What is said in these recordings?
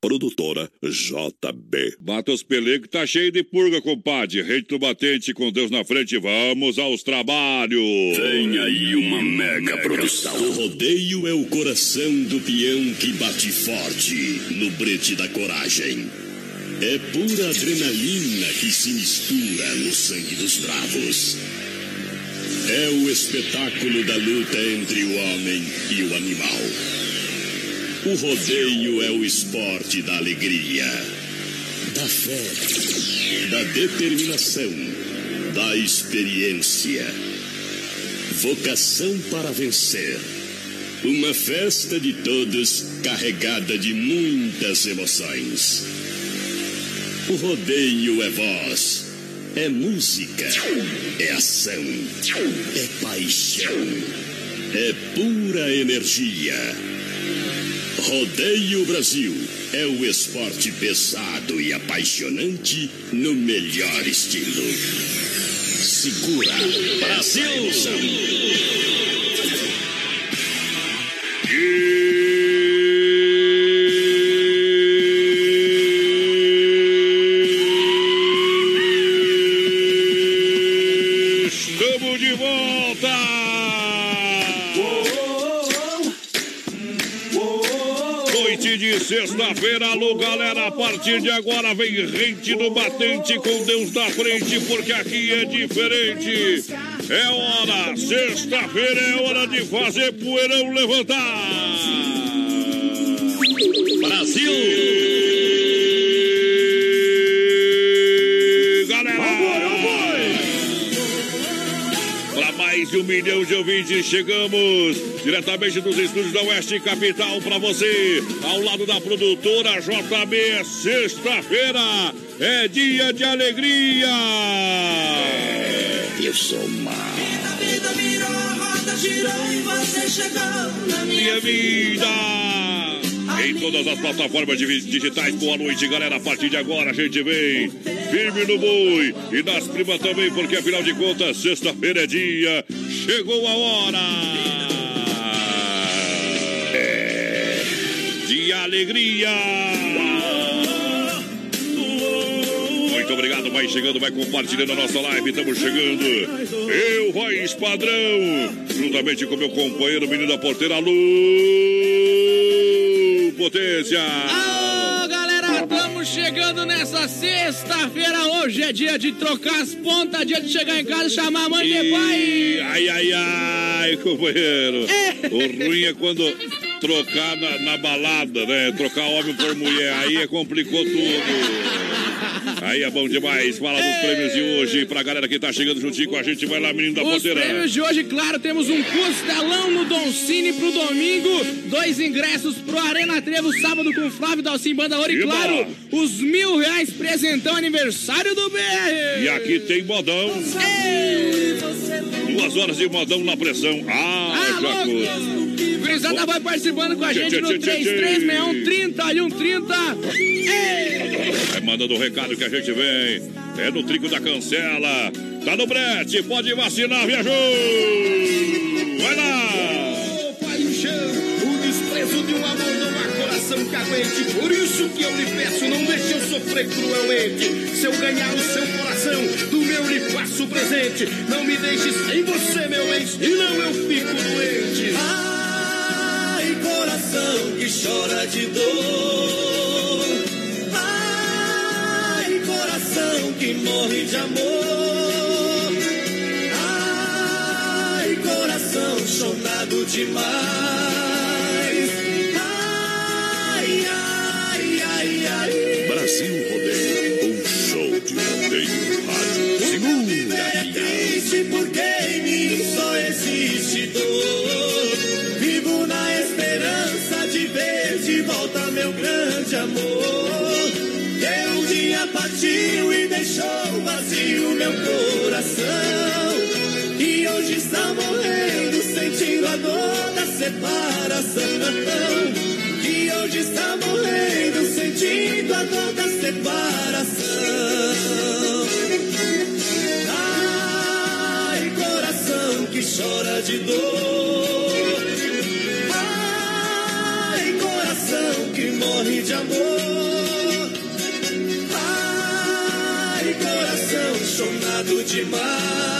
Produtora JB. Bata os pelegos tá cheio de purga, compadre. Rede do batente, com Deus na frente, vamos aos trabalhos. Tem aí uma mega produção. O rodeio é o coração do peão que bate forte no brete da coragem. É pura adrenalina que se mistura no sangue dos bravos. É o espetáculo da luta entre o homem e o animal. O rodeio é o esporte da alegria, da fé, da determinação, da experiência. Vocação para vencer. Uma festa de todos carregada de muitas emoções. O rodeio é voz, é música, é ação, é paixão, é pura energia. Rodeio Brasil é o esporte pesado e apaixonante no melhor estilo. Segura Brasil! De sexta-feira, alô galera, a partir de agora vem rente no batente com Deus na frente, porque aqui é diferente. É hora, sexta-feira é hora de fazer poeirão levantar. Brasil! Mais de um milhão de ouvintes, chegamos diretamente dos estúdios da Oeste Capital para você, ao lado da produtora JB. Sexta-feira é dia de alegria. Eu sou mal. vida virou, a roda girou e você chegou na Minha vida. Em todas as plataformas digitais, boa noite, galera. A partir de agora a gente vem firme no boi e nas primas também, porque afinal de contas, sexta-feira é dia, chegou a hora. É de alegria. Muito obrigado, vai chegando, vai compartilhando a nossa live. Estamos chegando. Eu, voz padrão, juntamente com meu companheiro, menino da porteira, Lu Potência. Alô, galera, estamos chegando nessa sexta-feira. Hoje é dia de trocar as pontas, dia de chegar em casa e chamar a mãe de pai. Ai, ai, ai, companheiro. É. O ruim é quando trocar na, na balada, né? Trocar homem por mulher. Aí é complicou tudo. Aí é bom demais. Fala dos prêmios de hoje pra galera que tá chegando juntinho com a gente. Vai lá, menino da Os porteira. prêmios de hoje, claro, temos um costelão no Don Cine pro domingo, dois ingressos pro Arena Trevo sábado com Flávio Dalcim Banda Ouro e, claro, os mil reais presentão aniversário do BR. E aqui tem modão. Duas horas de modão na pressão. Ah, Ah, curto. Gurizada vai participando com a gente no tchê, tchê, tchê. 3361 30 e 130. Ei! Vai mandando o recado que a gente vem. É no Trico da Cancela. Tá no brete. Pode vacinar, viajou. Vai lá. paixão, o desprezo de um amor não há coração que aguente. Por isso que eu lhe peço, não deixe eu sofrer cruelmente. Se eu ganhar o seu coração, do meu lhe faço presente. Não me deixe sem você, meu bem, senão eu fico doente. Ai, coração que chora de dor. Ai, coração que morre de amor. Ai, coração chonado demais. Ai, ai, ai, ai. Brasil Rodeio, um show de rodeio rádio. Segura É meu coração. E hoje está morrendo, sentindo a dor da separação. Que hoje está morrendo, sentindo a dor da separação. Ai, coração que chora de dor. Ai, coração que morre de amor. Demais. Ai,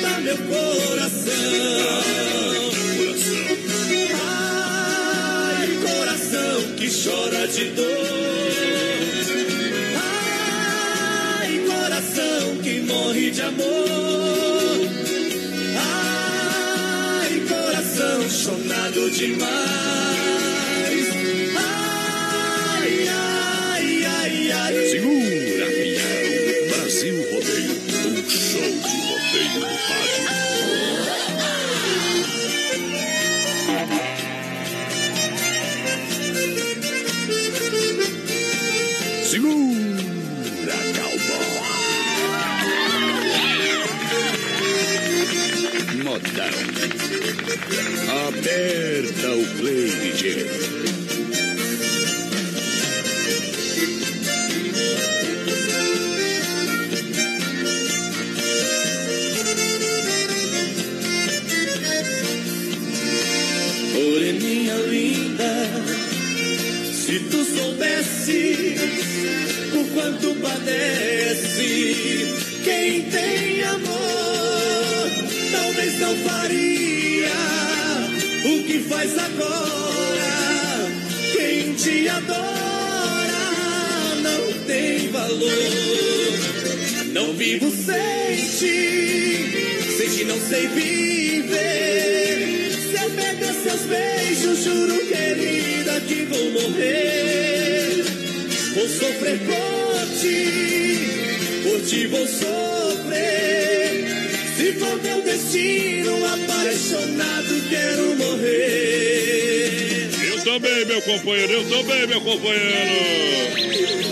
aguenta meu coração. Ai, coração que chora de dor. Ai, coração que morre de amor. Ai, coração chonado demais. Modão. Faz agora. Quem te adora não tem valor. Não vivo sem ti, sem ti não sei viver. Se eu perder seus beijos, juro, querida, que vou morrer. Vou sofrer por ti, por ti vou sofrer. For meu destino, apaixonado, quero morrer. Eu também, meu companheiro, eu também, meu companheiro.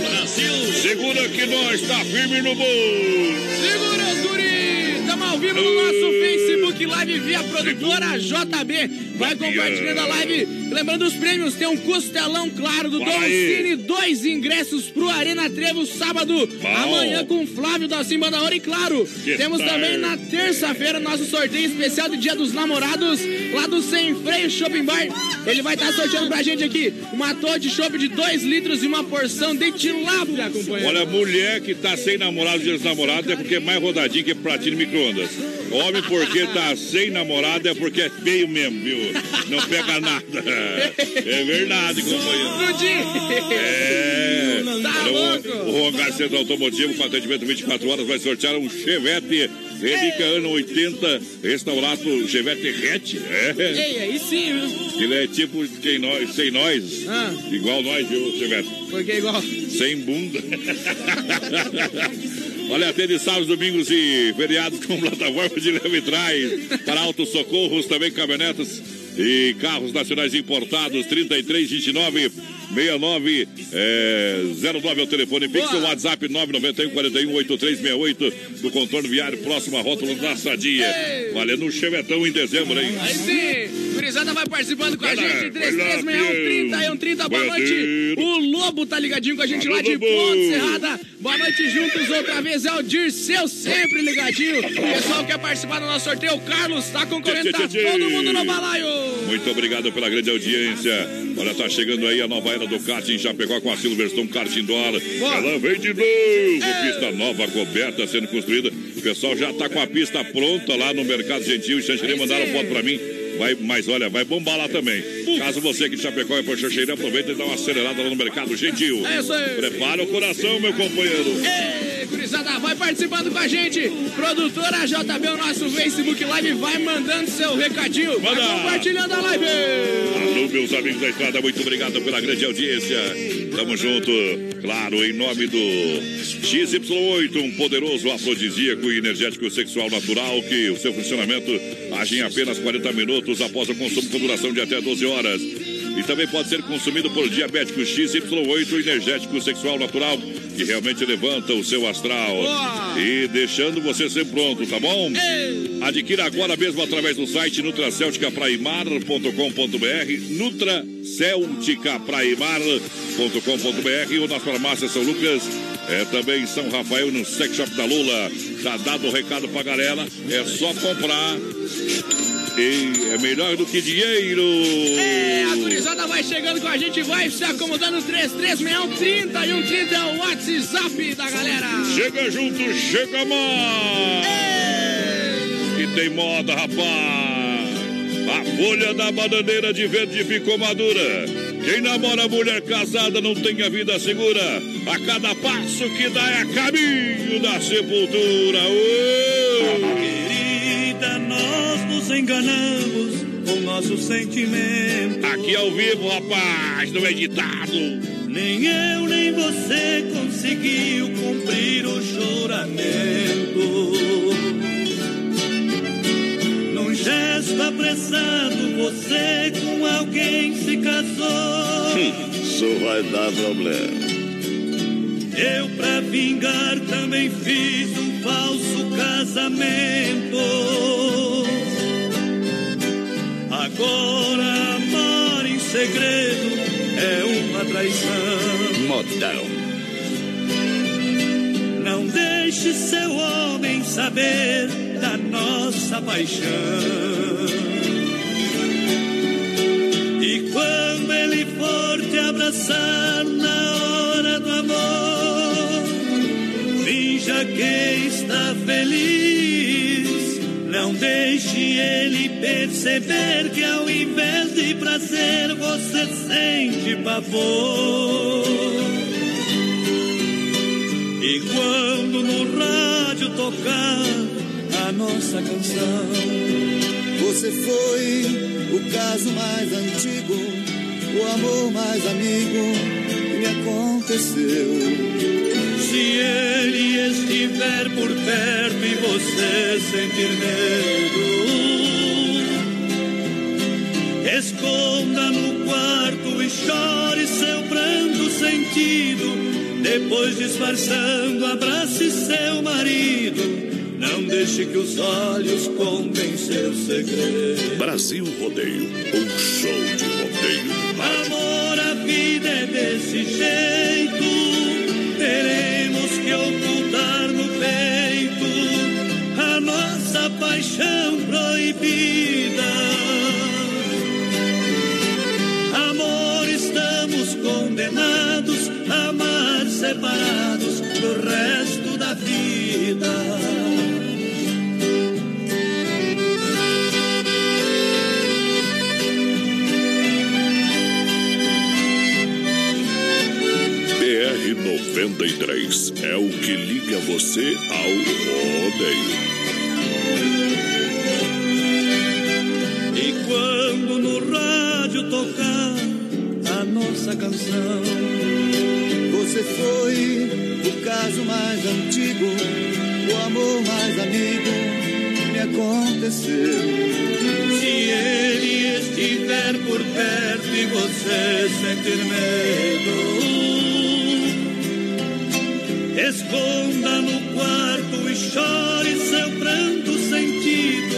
Brasil. Segura que nós tá firme no bolo. Segura os guri! Estamos ao vivo no nosso Facebook Live via produtora JB. Vai compartilhando a live. Lembrando os prêmios, tem um costelão claro do Fala Dom aí. Cine, dois ingressos pro Arena Trevo sábado, amanhã com Flávio da Simba da Hora e claro, Que temos tal? também na terça-feira nosso sorteio especial do Dia dos Namorados, lá do Sem Freio Shopping Bar. Ele vai estar sorteando pra gente aqui uma torre de chopp de 2 litros e uma porção de tilápia, companheiro. Olha, mulher que tá sem namorado, dia dos namorados, é porque é mais rodadinho que pratinho de micro-ondas. Homem porque tá sem namorado é porque é feio mesmo, viu? Não pega nada. É verdade, companheiro. É. Tá o, o Rogar Centro Automotivo, com atendimento 24 horas, vai sortear um Chevette Relíquia ano 80, restaurado Chevette hatch. É. Ei, aí sim, viu? Ele é tipo quem nós, sem nós, Ah. igual nós, viu, Chevette? Porque é igual. Sem bunda. Olha, atende sábados, domingos e feriados com plataforma de leve e trás. Para autos socorros, também caminhonetas e carros nacionais importados. 33, 29, 69, é, 09 é o telefone. Fixe o WhatsApp 991 41 8368 do contorno viário, próximo à rótula da Sadia. Valendo um chevetão em dezembro, hein? Aí sim, Gurizada vai participando com a gente. vai lá, 3361 30 boa noite. O Lobo tá ligadinho com a gente lá de. Ponte Serrada. Boa noite juntos outra vez. É o Dirceu sempre ligadinho. O pessoal quer participar do nosso sorteio. O Carlos tá concorrendo. Tá todo mundo no balaio. Muito obrigado pela grande audiência. Olha, tá chegando aí a nova era do kart em Chapecó com a Silverstone Kart Indoor. Boa. Ela vem de novo. Pista nova, coberta, sendo construída. O pessoal já tá com a pista pronta lá no Mercado Gentil. Aí mandaram sim. foto pra mim. Vai, mas olha, vai bombar lá também. Caso você que de Chapecó é por Xanxerê, aproveita e dá uma acelerada lá no Mercado Gentil. É isso aí. Prepara o coração, meu companheiro. Ei, gurizada, vai participando com a gente. Produtora JB, o nosso Facebook Live, vai mandando seu recadinho. Vai Manda. compartilhando a live. Alô, meus amigos da estrada, muito obrigado pela grande audiência. Tamo junto, claro, em nome do XY8, um poderoso afrodisíaco e energético sexual natural que o seu funcionamento age em apenas 40 minutos após o consumo com duração de até 12 horas. e também pode ser consumido por diabéticos XY8, energético sexual natural, que realmente levanta o seu astral. E deixando você sempre pronto, tá bom? Adquira agora mesmo através do site nutracelticapraimar.com.br, nutracelticapraimar.com.br ou nas farmácias São Lucas, é também São Rafael no Sex Shop da Lula. Tá dado o recado pra galera, é só comprar. E é melhor do que dinheiro. É, a gurizada vai chegando com a gente, vai se acomodando 3361 30 e 130 é o WhatsApp da galera. Chega junto, chega mais. E tem moda, rapaz. A folha da bananeira de verde ficou madura. Quem namora mulher casada não tem a vida segura. A cada passo que dá é caminho da sepultura. Ô! Querida, nós nos enganamos com nossos sentimentos. Aqui ao vivo, rapaz, não é ditado. Nem eu nem você conseguiu cumprir o juramento. Gesto apressado, você com alguém se casou. Isso vai dar problema. Eu, pra vingar, também fiz um falso casamento. Agora, amar em segredo é uma traição. Modão. Não deixe seu homem saber nossa paixão. E quando ele for te abraçar na hora do amor, finja que está feliz. Não deixe ele perceber que ao invés de prazer você sente pavor. E quando no rádio tocar nossa canção, Você foi o caso mais antigo, o amor mais amigo que me aconteceu. se ele estiver por perto e você sentir medo, esconda no quarto e chore seu pranto sentido. Depois disfarçando, abrace seu marido. Não deixe que os olhos contem seu segredo. Brasil Rodeio, um show de rodeio. Amor, a vida é desse jeito. Teremos que ocultar no peito a nossa paixão proibida. Amor, estamos condenados a amar separados do resto 93 é o que liga você ao rodeio. E quando no rádio tocar a nossa canção, Você foi o caso mais antigo, o amor mais amigo me aconteceu. se ele estiver por perto e você sentir medo, esconda no quarto e chore seu pranto sentido.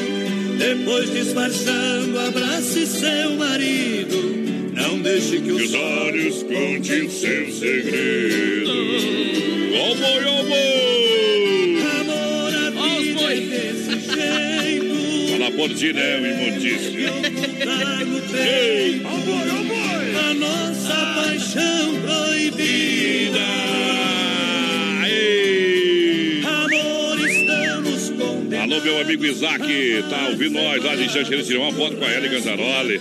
Depois disfarçando, abrace seu marido. Não deixe que Que os os olhos contem seu segredo. Ó boi, ó boi! Amor, a Ó os vida boi. é desse jeito. Fala por né, E imundícia? ocultar no peito a nossa paixão proibida. Meu amigo Isaac, tá ouvindo nós lá de Xanxerê, tirou uma foto com a Ellie Ganzaroli.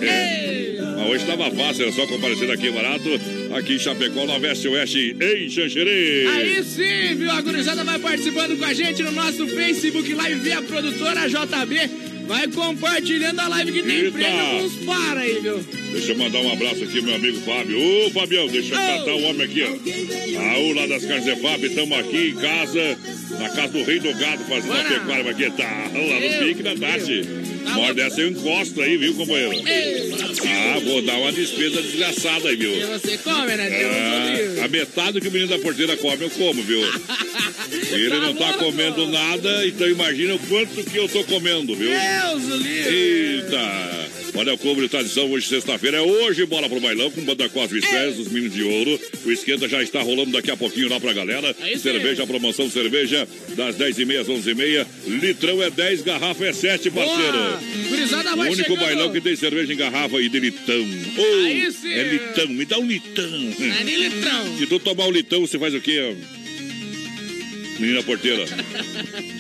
Mas hoje tava fácil, era só comparecer aqui barato, aqui em Chapecó, na Veste Oeste, em Xanxerê. Aí sim, viu? A gurizada vai participando com a gente no nosso Facebook Live via produtora JB. Vai compartilhando a live que tem Eita. prêmio uns para aí, viu? Deixa eu mandar um abraço aqui, meu amigo Fábio. Ô, Fabião, deixa eu catar o homem aqui, ó. Raul, lá das Carnes Fábio, estamos aqui em casa, na casa do Rei do Gado, fazendo a Bora. pecuária aqui. Tá, lá no pique da Tati. Tá Morde dessa eu encosto aí, viu, companheiro? Ei, Ah, vou dar uma despesa desgraçada aí, viu? E você come, né? Deus Ah, a metade que o menino da porteira come, eu como, viu? Ele não tá comendo nada, então imagina o quanto que eu tô comendo, viu? Deus livre. Eita! Olha o de Tradição, hoje sexta-feira é hoje, bola pro bailão com Banda Cosme Express, os Meninos de Ouro. O esquenta já está rolando daqui a pouquinho lá pra galera. Sim. cerveja, promoção cerveja, das 10h30 às 11h30. Litrão é 10, garrafa é 7, parceiro. Boa. O único chegando. bailão que tem cerveja em garrafa e de litão. Oh. É litão, me dá um litão. É de litrão. Se tu tomar o litão, você faz o quê? Menina porteira.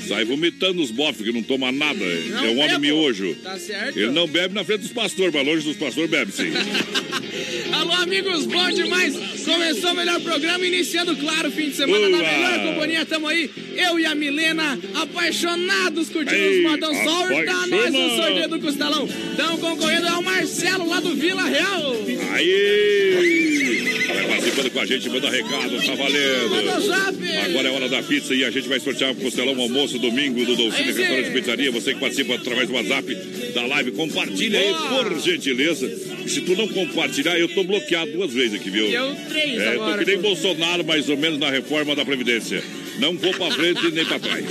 Sai vomitando os bofs, que não toma nada. Não é um homem miojo. Tá certo? Ele não bebe na frente dos pastores, mas longe dos pastores bebe sim. Alô, amigos, bom demais. Começou o melhor programa, iniciando, claro, o fim de semana Boa. da melhor companhia. Tamo aí, eu e a Milena, apaixonados, curtindo Ei, os modão. Sorta nós o sorteio do Costelão. Estão concorrendo ao Marcelo, lá do Vila Real. Aí! Vai participando com a gente, manda recado, tá Manda valendo. zap. Agora é hora da pizza e a gente vai sortear o costelão almoço domingo do Dolcine. Restaurante Pizzaria. Você que participa através do WhatsApp da live, compartilha aí, por gentileza. Se tu não compartilhar, eu tô bloqueado duas vezes aqui, viu? Eu três É, eu tô agora. que nem Bolsonaro, mais ou menos, na reforma da Previdência. Não vou pra frente nem pra trás.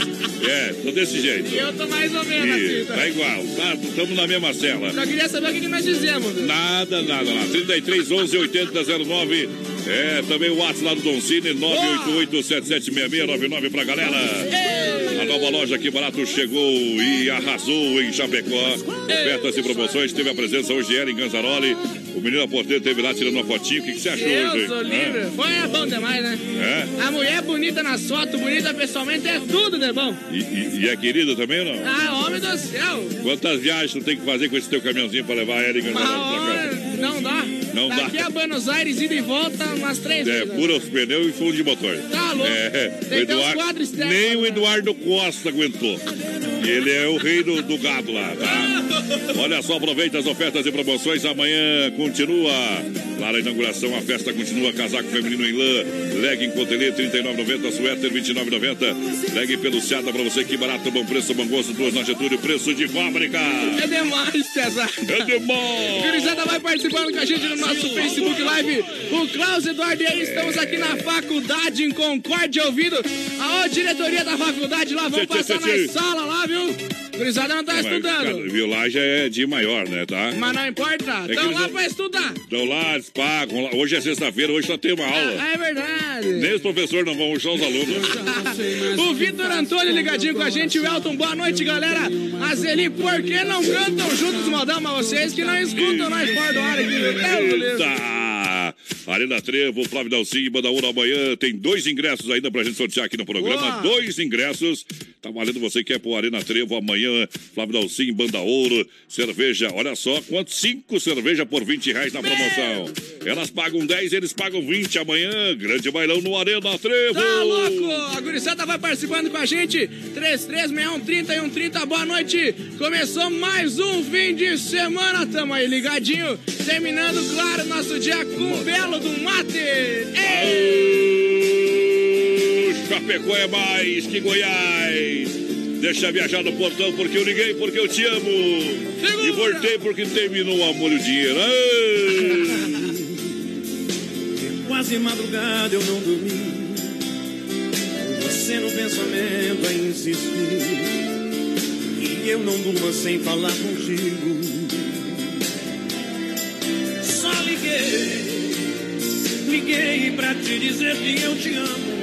É, tô desse jeito. E eu tô mais ou menos E assim. tá Tá? igual, tá? Estamos na mesma cela. Só queria saber o que nós fizemos. viu? Nada, nada, nada. 33 11 80 09. É, também o WhatsApp lá do Don Cine, 988 776699 pra galera. A nova loja aqui barato chegou e arrasou em Chapecó. Ofertas e promoções. Teve a presença hoje ela em Ganzaroli. O menino da porteira teve lá tirando uma fotinho. O que, que você achou Deus hoje? livre. Foi é bom demais, né? É? A mulher bonita nas fotos, bonita pessoalmente, é tudo de bom. E, e- e é querida também não? Ah, homem do céu. Quantas viagens tu tem que fazer com esse teu caminhãozinho pra levar em Uma Ganzaroli pra cá? não dá. Não dá. Daqui a Buenos Aires, ida e volta, umas três É, vezes. pura os pneus e fundo de motor. Tá louco. É, Tem o Eduardo, nem o né? Eduardo Costa aguentou. Ele é o rei do, do gado lá, tá? Olha só, aproveita as ofertas e promoções. Amanhã continua. Lá na inauguração, a festa continua. Casaco feminino em lã, legging cotelê, R$ 39,90. Suéter, R$ 29,90. Legging peluciada pra você. Que barato, bom preço, bom gosto. Duas na Getúlio, preço de fábrica. É demais, César. É demais. Gurizada vai participando com a gente no nosso Facebook Live. O Klaus Eduardo e aí estamos aqui na faculdade em Concórdia ouvindo a diretoria da faculdade lá. Vamos passar na sala lá, viu? Gurizada não tá estudando. cara, viu, lá já é de maior, né, tá? Mas não importa, que estão lá não- pra estudar. Então lá, eles pagam. lá. Hoje é sexta-feira, hoje só tem uma aula. Ah, é verdade. Nem os professores não vão, só os alunos. O Vitor Antônio ligadinho com a gente, o Elton, boa noite, galera. A Zeli, por que não cantam juntos, modão? Mas vocês que não escutam nós fora do ar aqui. Eita! Arena Trevo, Flávio Dalcinho e Banda Ouro amanhã. Tem dois ingressos ainda pra gente sortear aqui no programa. Boa. Dois ingressos. Tá valendo você que é pro Arena Trevo amanhã. Flávio Dalcinho, Banda Ouro, cerveja. Olha só, quanto? Cinco cerveja por 20 reais na promoção. Elas pagam 10, eles pagam 20 amanhã. Grande bailão no Arena Trevo. Tá louco? A gurizada vai participando com a gente. 336130 e 130, boa noite. Começou mais um fim de semana. Tamo aí ligadinho. Terminando, claro, nosso dia com o belo do mate. Ei! Chapecó é mais que Goiás. Deixa viajar no portão porque eu liguei, porque eu te amo. E voltei porque terminou o amor e o dinheiro. Quase madrugada eu não dormi. Você no pensamento a insistir. E eu não durmo sem falar contigo. Só liguei, liguei pra te dizer que eu te amo.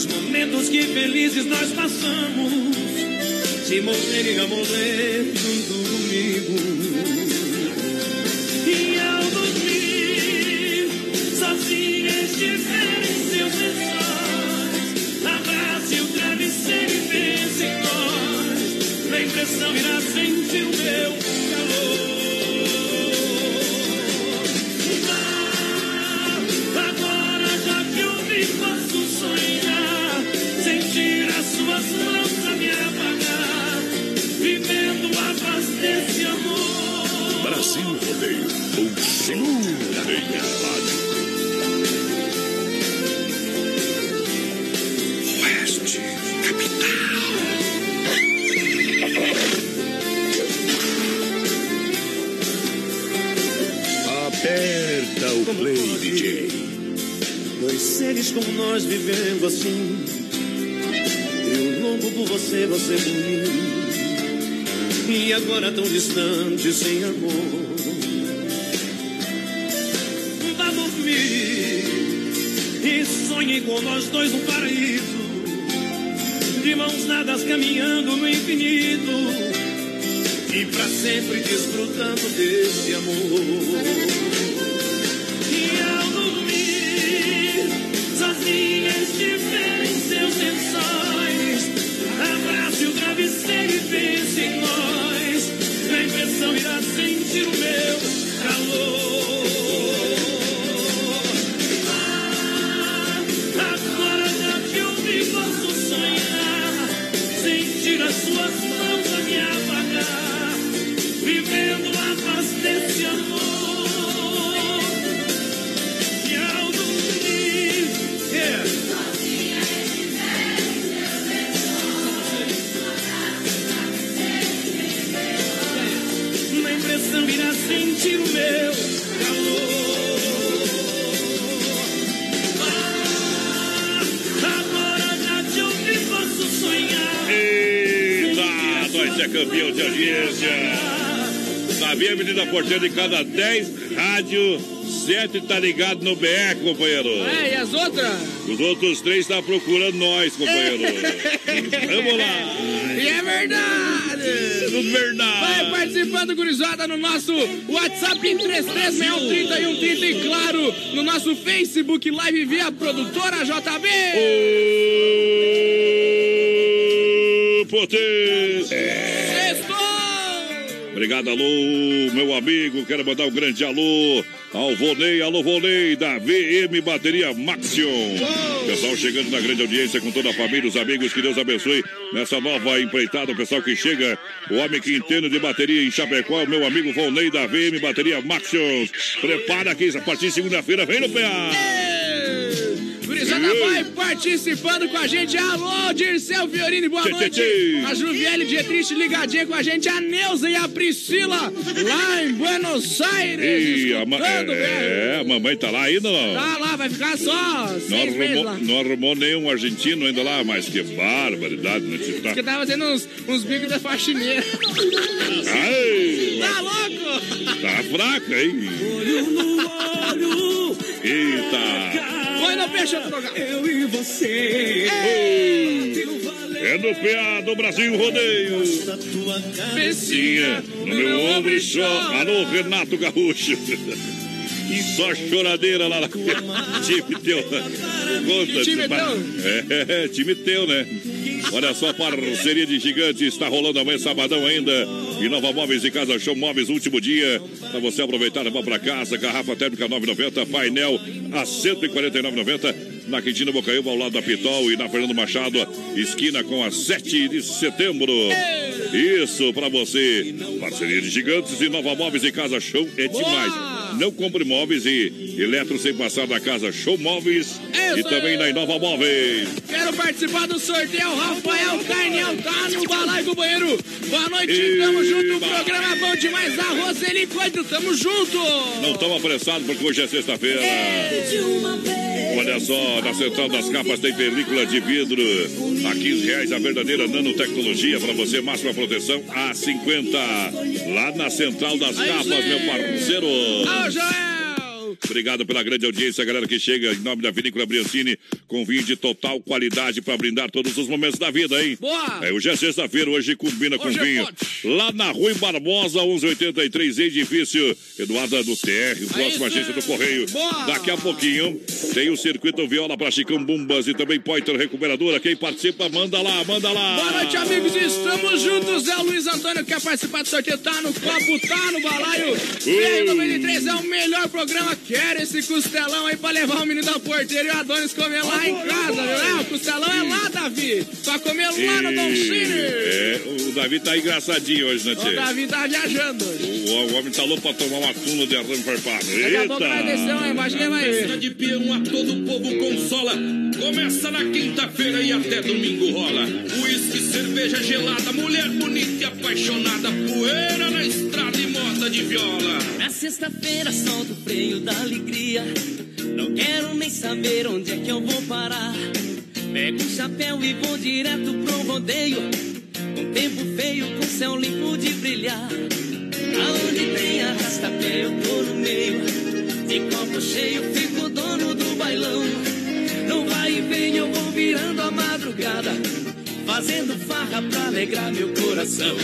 E os momentos que felizes nós passamos. Se morrer, irá morrer junto comigo. E ao dormir, sozinha estiver em seus lençóis, abrace o travesseiro e pense em nós. Na impressão irá sentir o meu calor. Segura rádio. Oeste, capital. Aperta o Como play, foi? DJ. Dois seres como nós vivendo assim. Eu louco por você, você por mim. E agora tão distante, sem amor sonhe com nós dois no paraíso. De mãos dadas caminhando no infinito. E pra sempre desfrutando desse amor. Campeão de audiência. Sabia, menina porteira, de cada 10 rádio, 7 tá ligado no BR, companheiro. É, e as outras? Os outros três tá procurando nós, companheiro. Vamos lá. E é verdade! Tudo verdade. Vai participando, gurizada, no nosso WhatsApp em 33613130 e, claro, no nosso Facebook Live via produtora JB. Ô, potência. Sextou! Obrigado, alô, meu amigo. Quero mandar um grande alô ao Vonei, alô, Vonei, da VM Bateria Maxion. Pessoal chegando na grande audiência com toda a família, os amigos, que Deus abençoe nessa nova empreitada. O pessoal que chega, o homem que entende de bateria em Chapecó, meu amigo Vonei, da VM Bateria Maxion. Prepara aqui, a partir de segunda-feira, vem no PA. Gurizada vai participando com a gente. Alô, Dirceu Fiorini, boa Tchê, tchê, noite. tchê. A Juviele Dietrich ligadinha com a gente. A Neuza e a Priscila lá em Buenos Aires. E a, ma- velho. é, a mamãe tá lá ainda não? Tá lá, vai ficar só Não seis meses arrumou, lá. não arrumou nenhum argentino ainda lá, mas que barbaridade, né? Tá, Porque tava fazendo uns, uns bicos de faxineira. Ai, Tá louco? tá fraca, hein? Eita! Põe no peixe lugar. Eu e você. É no PA do Brasil Rodeio. Becinha no meu ombro e chora. Alô, Renato Gaúcho. Só choradeira lá na time teu. Conta, time É, time teu, né? Olha só, parceria de gigantes está rolando amanhã, sabadão ainda. E Nova Móveis e Casa Show Móveis, último dia. Para você aproveitar, levar para casa. Garrafa térmica 9,90. Painel a 149,90. Na Quintina Bocaiúva, ao lado da Pitol. E na Fernando Machado, esquina com a 7 de setembro. Isso para você. Parceria de gigantes e Nova Móveis e Casa Show é demais. Não compre móveis e eletro sem passar da casa Show Móveis e Isso também aí. na Inova Móveis. Quero participar do sorteio. Rafael Carniel tá no balaio do banheiro. Boa noite, tamo junto. O programa é bom demais. A Roseli Coelho, tamo junto. Não estamos apressados porque hoje é sexta-feira. Olha só, na Central das Capas tem película de vidro a 15 reais, a verdadeira nanotecnologia para você, máxima proteção a 50. Lá na Central das Capas, meu parceiro. Ô, Joel. Obrigado pela grande audiência, galera que chega em nome da Vinícola Briancini com vinho de total qualidade para brindar todos os momentos da vida, hein? Boa. É, hoje é sexta-feira, hoje combina com Hoje é vinho. forte. Lá na Rua Barbosa, 1183, edifício Eduarda do TR, próxima Aí agência do Correio. Boa. Daqui a pouquinho tem o circuito Viola para Chicão Bumbas e também Poiter Recuperadora. Quem participa, manda lá, manda lá. Boa noite, amigos. Estamos juntos. É o Luiz Antônio que quer participar do sorteio. Tá no copo, tá no balaio. BR93 é o melhor programa. Quer esse costelão aí pra levar o menino da porteira e o Adonis comer lá em casa, viu? É, o costelão é lá, Davi. Pra comer lá no Don Cine. É, o Davi tá engraçadinho hoje, né, O Tchê? Davi tá viajando hoje. O, o homem tá louco pra tomar uma tuna de arame farpado. Daqui a pouco vai descer vai ver. de peão a todo o povo consola. Começa na quinta-feira e até domingo rola. Uísque, cerveja gelada, mulher bonita e apaixonada. Poeira na estrada e moda de viola. Na sexta-feira solto o freio da alegria. Não quero nem saber onde é que eu vou parar. Pego um chapéu e vou direto pro rodeio. Com tempo feio, com céu limpo de brilhar. Aonde tem arrasta-pé, eu tô no meio. De copo cheio, fico dono do bailão. Não vai e vem, eu vou virando a madrugada. Fazendo farra pra alegrar meu coração.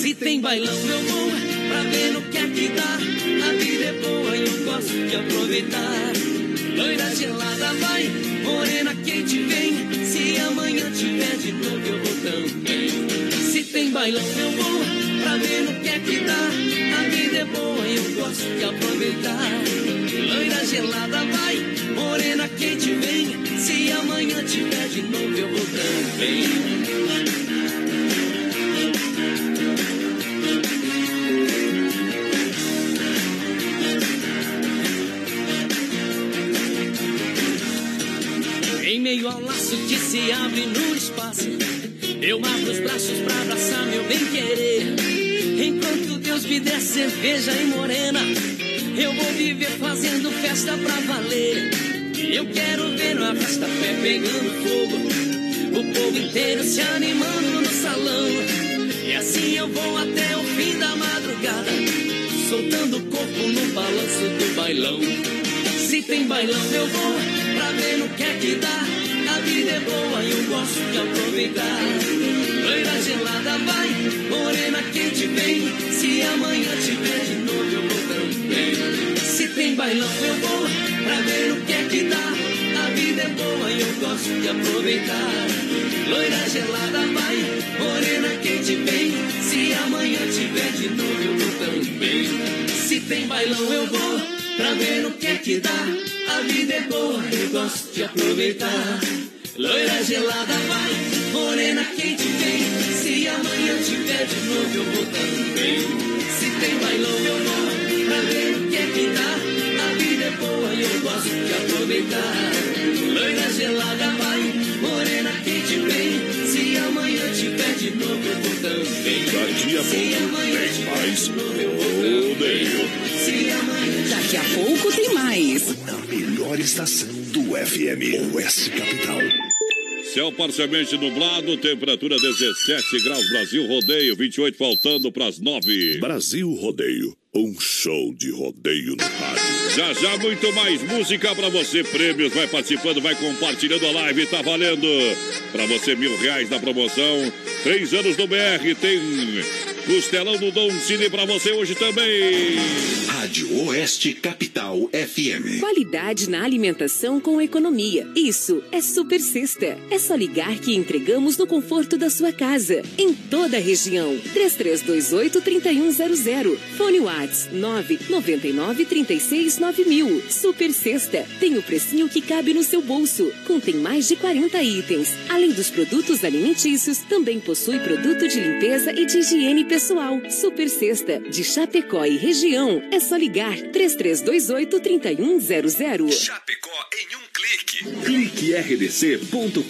Se tem bailão, eu vou pra ver no que é que dá. A vida é boa e eu gosto de aproveitar. Loira gelada vai, morena quente vem. Se amanhã tiver de novo, eu vou também. Se tem bailão, eu vou pra ver no que é que dá. A vida é boa e eu gosto de aproveitar. Loira gelada vai, morena quente vem. Se amanhã tiver de novo, eu vou também. Laço que se abre no espaço, eu abro os braços pra abraçar meu bem-querer. Enquanto Deus me der cerveja e morena, eu vou viver fazendo festa pra valer. E eu quero ver no arrasta-pé pegando fogo, o povo inteiro se animando no salão. E assim eu vou até o fim da madrugada, soltando o corpo no balanço do bailão. Se tem bailão eu vou pra ver no que é que dá. É boa eu gosto de aproveitar. Loira gelada vai, morena quente vem. Se amanhã tiver de novo eu vou também. Se tem bailão eu vou pra ver no que é que dá. A vida é boa e eu gosto de aproveitar. Loira gelada vai, morena quente vem. Se amanhã tiver de novo eu vou também. Se tem bailão eu vou pra ver no que é que dá. A vida é boa, eu gosto de aproveitar. Loira gelada vai, morena quente vem. Se amanhã tiver de novo, eu vou também. Se tem bailão, eu vou pra ver no que é que dá. A vida é boa e eu gosto de aproveitar. Loira gelada vai, morena quente vem. Se amanhã tiver de novo, eu vou também. Daqui a Se pouco amanhã tem mais eu vou rodeio. Se amanhã Daqui a pouco tem mais. Na melhor estação do FM, Oeste Capital. Céu parcialmente nublado, temperatura 17 graus, Brasil Rodeio, 28 faltando para as 9. Brasil Rodeio, um show de rodeio no rádio. Já já muito mais música para você, prêmios, vai participando, vai compartilhando a live, tá valendo. Para você mil reais na promoção, três anos do BR, tem costelão do Dom Cine para você hoje também. Rádio Oeste Capital FM. Qualidade na alimentação com economia. Isso é Super Sexta. É só ligar que entregamos no conforto da sua casa. Em toda a região. 3328-3100. Fone Whats 999-369000. Super Sexta. Tem o precinho que cabe no seu bolso. Contém mais de 40 itens. Além dos produtos alimentícios, também possui produto de limpeza e de higiene pessoal. Super Sexta. De Chapecó e região. É só ligar 3328-3100. Chapecó em um clique. Clique rdc.com.br,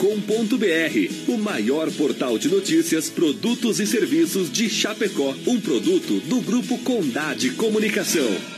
o maior portal de notícias, produtos e serviços de Chapecó. Um produto do Grupo Condade Comunicação.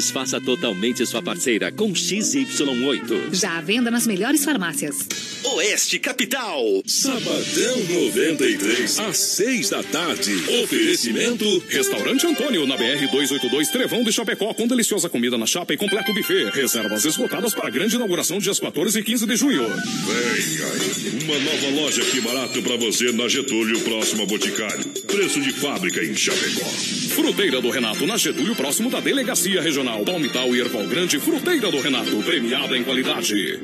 satisfaça totalmente sua parceira com XY8. Já à venda nas melhores farmácias. Oeste Capital. Sabadão 93, às 6 da tarde. Oferecimento. Restaurante Antônio, na BR 282, Trevão de Chapecó, com deliciosa comida na chapa e completo buffet. Reservas esgotadas para a grande inauguração dias 14 e 15 de junho. Vem aí, uma nova loja que barato pra você na Getúlio, próximo a Boticário. Preço de fábrica em Chapecó. Fruteira do Renato, na Getúlio, próximo da Delegacia Regional. Palmital e Erval Grande, Fruteira do Renato, premiada em qualidade.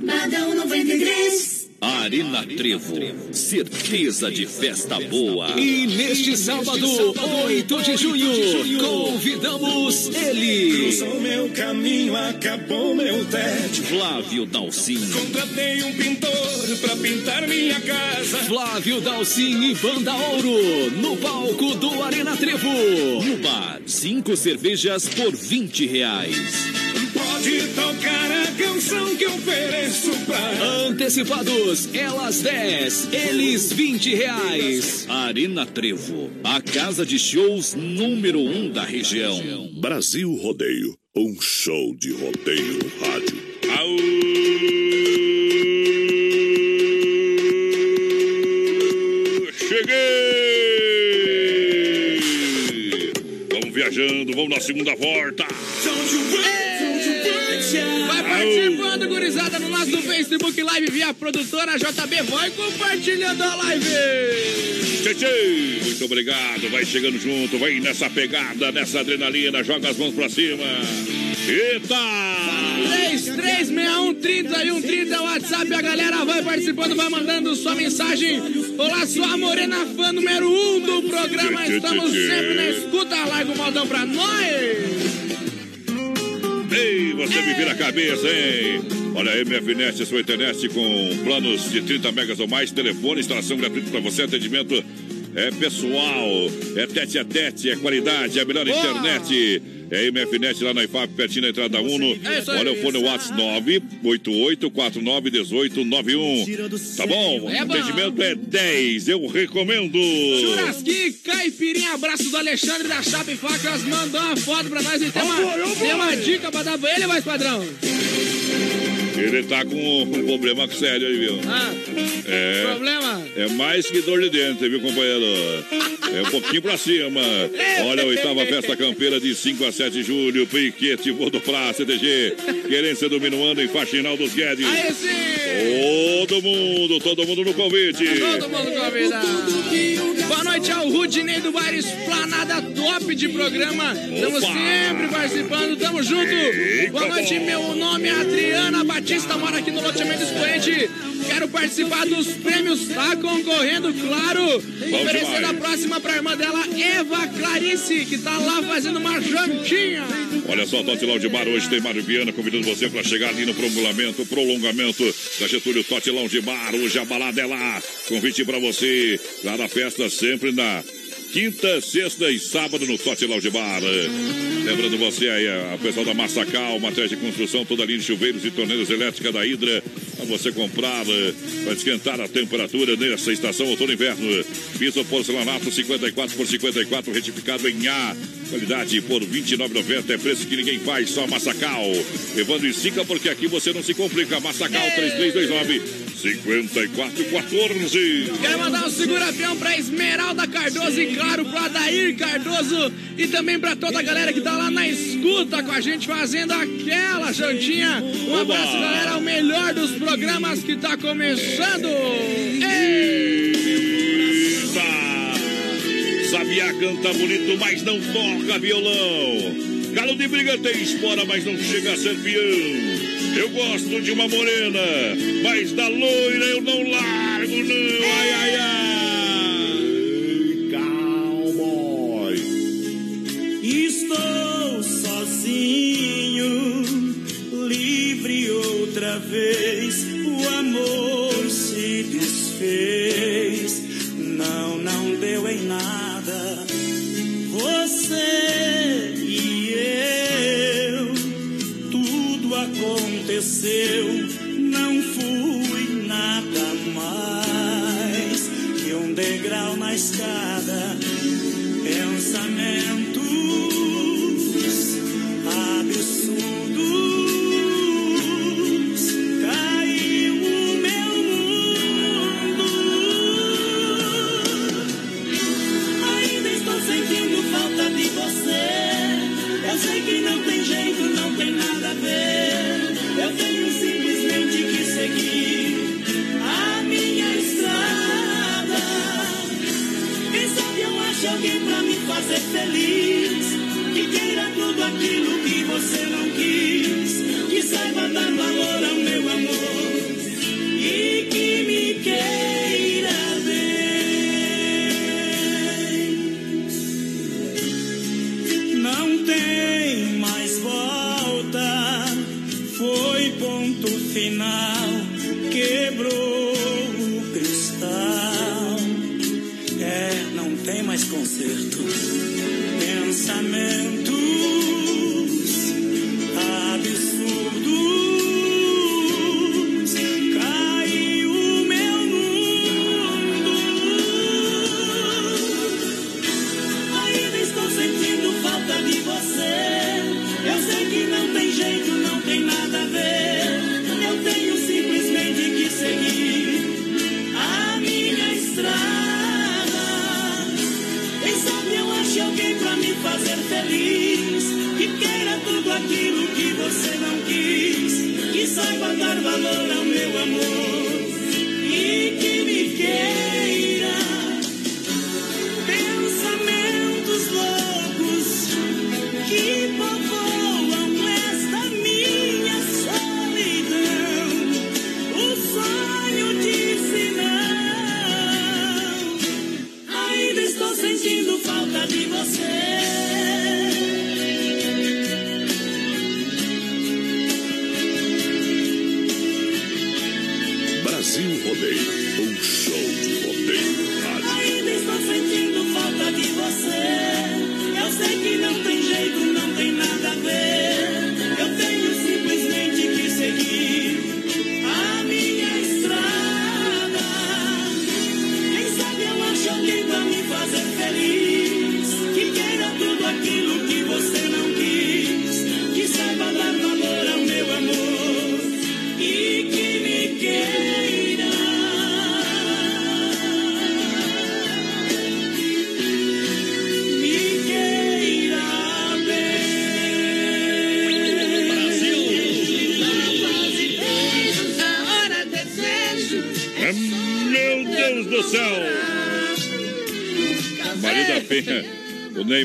Badão 93. Arena Trevo, certeza de festa boa. E neste sábado, 8 de junho, convidamos ele. Cruzou meu caminho, acabou meu tédio. Flávio Dalcin. Contratei um pintor pra pintar minha casa. Flávio Dalcin e Banda Ouro, no palco do Arena Trevo. No bar, cinco cervejas por 20 reais. Pode tocar a canção que eu ofereço pra Antecipados, elas 10, eles 20 reais. Arena Trevo, a casa de shows número um da região. Brasil Rodeio, um show de rodeio no rádio. Cheguei! Vamos viajando, vamos na segunda volta. Vai participando, gurizada, no nosso Facebook Live via produtora JB. Vai compartilhando a live. Tchê. Muito obrigado, vai chegando junto, vai nessa pegada, nessa adrenalina, joga as mãos pra cima. Eita! 336130 é o WhatsApp, a galera vai participando, vai mandando sua mensagem. Olá, sua morena fã número 1 um do programa. Estamos sempre na escuta. Larga o modão pra nós. Ei, você me vira a cabeça, hein? Olha, MFNet, sua internet com planos de 30 megas ou mais, telefone, instalação gratuita para você, atendimento é pessoal, é tete a tete, é qualidade, é a melhor Boa! internet. É MFNet lá na IFAP, pertinho da entrada da Uno. É. Olha o fone WhatsApp 988491891. Tá bom? É o atendimento é 10, eu recomendo. Churrasqui, caipirinha, abraço do Alexandre da Chapa e Facas. Mandou uma foto pra nós e tem uma, tem uma dica pra dar pra ele, mais padrão. Ele tá com um problema sério aí, viu? Ah, É. problema? É mais que dor de dente, viu, companheiro? É um pouquinho pra cima. Olha a oitava festa campeira de 5 a 7 de julho. Piquete, Vodo Pra, CTG. Querência do Minuano em Faxinal dos Guedes. Todo mundo, todo mundo no convite. Todo mundo convidado. Boa noite ao Rudinei do Bairro Esplanada, top de programa. Estamos sempre participando, tamo junto. Boa noite, meu nome é Adriana Batista, moro aqui no loteamento expoente. Quero participar dos prêmios, tá concorrendo, claro. Oferecendo demais. a próxima pra irmã dela, Eva Clarice, que tá lá fazendo uma jantinha. Olha só, Tote Lounge Bar hoje tem Mário Viana convidando você para chegar ali no prolongamento, prolongamento da Getúlio Tote Lounge Bar. Hoje a balada é lá. Convite para você lá na festa, sempre na quinta, sexta e sábado no Tote Lounge Bar. Lembrando você aí, a pessoal da Massacal, materiais de construção, toda linha de chuveiros e torneiras elétricas da Hidra. Para você comprar, para esquentar a temperatura nessa estação outono e inverno. Piso porcelanato 54 por 54, retificado em A. Qualidade por R$ 29,90 é preço que ninguém faz, só Massacal. Levando em Sica, porque aqui você não se complica. Massacal 3329 5414. Quero mandar um segura-peão pra Esmeralda Cardoso e, claro, pro Adair Cardoso e também pra toda a galera que tá lá na escuta com a gente fazendo aquela jantinha. Um abraço, galera, o melhor dos programas que tá começando. Eita! Sabiá canta bonito, mas não toca violão. Galo de briga tem espora, mas não chega a ser peão. Eu gosto de uma morena, mas da loira eu não largo, não. Ai, ai, ai. Cowboy. Estou sozinho, livre outra vez. O amor se desfez, não, não deu em nada. Você aconteceu, não fui nada mais que um degrau na escada Eu sei que não tem jeito, não tem nada a ver. Eu tenho simplesmente que seguir a minha estrada. Quem sabe eu ache alguém pra me fazer feliz. Que queira tudo aquilo que você não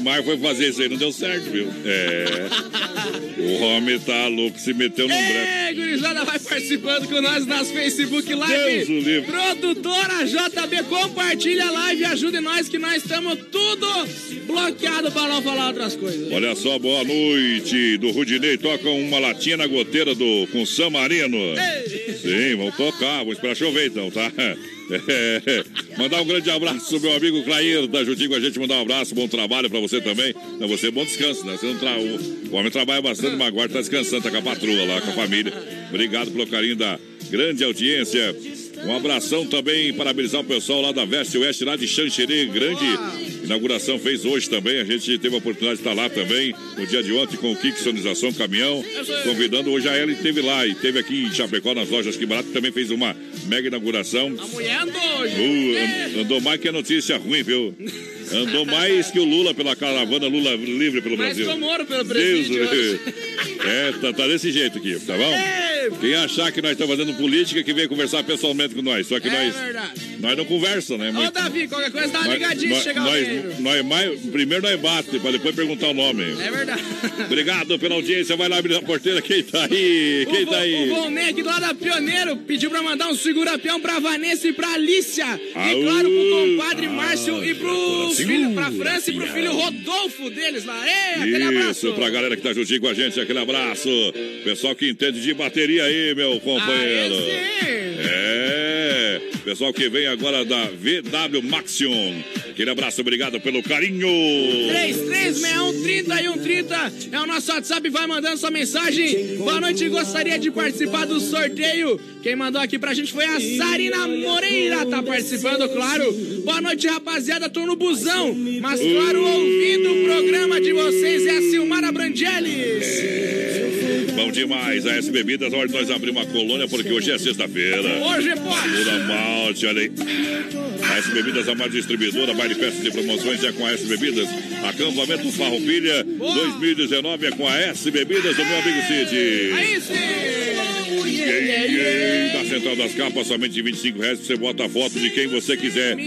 Neymar foi fazer isso aí, não deu certo, viu? É. O homem tá louco, se meteu num breco. Ei, gurizada, vai participando com nós nas Facebook Deus o Live. livre. Produtora JB, compartilha a live e ajude nós que nós estamos tudo bloqueado pra não falar outras coisas. Olha só, boa noite. Do Rudinei toca uma latinha na goteira do com San Marino. Sim, vamos tocar, vamos esperar chover então, tá? É, mandar um grande abraço meu amigo Clair, tá juntinho com a gente, mandar um abraço, bom trabalho pra você também. Pra você, bom descanso, né? Você não tra... o, o homem trabalha bastante, mas agora tá descansando, tá com a patroa lá, com a família. Obrigado pelo carinho da grande audiência. Um abração também, parabenizar o pessoal lá da Veste Oeste, lá de Xanxerê, grande inauguração fez hoje também. A gente teve a oportunidade de estar lá também, no dia de ontem, com o Kik Sonização Caminhão, convidando. Hoje a Ellen esteve lá e teve aqui em Chapecó, nas lojas Que Barato, também fez uma mega inauguração. A mulher andou hoje. Uh, and- andou mais que a notícia ruim, viu? Andou mais que o Lula pela caravana Lula livre pelo Mas Brasil. que o Moro pelo presídio é, tá, tá desse jeito aqui, tá bom? Quem achar que nós estamos fazendo política, que vem conversar pessoalmente com nós. Só que É nós, verdade. nós não conversa, né? Ô, Muito- Davi, qualquer coisa dá uma ligadinha nós, chegar nós, nós primeiro nós bate, pra depois perguntar o nome. É verdade. Obrigado pela audiência. Vai lá abrir a porteira. Quem tá aí? Quem o, tá aí? O do lado da Pioneiro pediu pra mandar um segura-peão pra Vanessa e pra Alicia. Aú! E claro, pro compadre Márcio e pro segura, filho, pra França e pro filho Rodolfo deles lá. Ei, aquele abraço. Isso, pra galera que tá juntinho com a gente, aquele abraço. Pessoal que entende de bateria aí, meu companheiro. É, pessoal que vem agora da VW Maxion. Aquele abraço, obrigado pelo carinho. 3361-3130 é o nosso WhatsApp, vai mandando sua mensagem. Boa noite, gostaria de participar do sorteio. Quem mandou aqui pra gente foi a Sarina Moreira, tá participando, claro. Boa noite, rapaziada, tô no busão, mas claro, ouvindo o programa de vocês é a Silmara Brangeles. Bom demais, a S Bebidas, hora de nós abrir uma colônia, porque hoje é sexta-feira. Hoje pode. Pura malte, olha aí. A S Bebidas, a mais distribuidora, mais de festas e promoções é com a S Bebidas. Acampamento Farroupilha 2019 é com a S Bebidas do meu amigo Cid. Aí sim. Central das Capas, somente 25 reais. Você bota a foto de quem você quiser.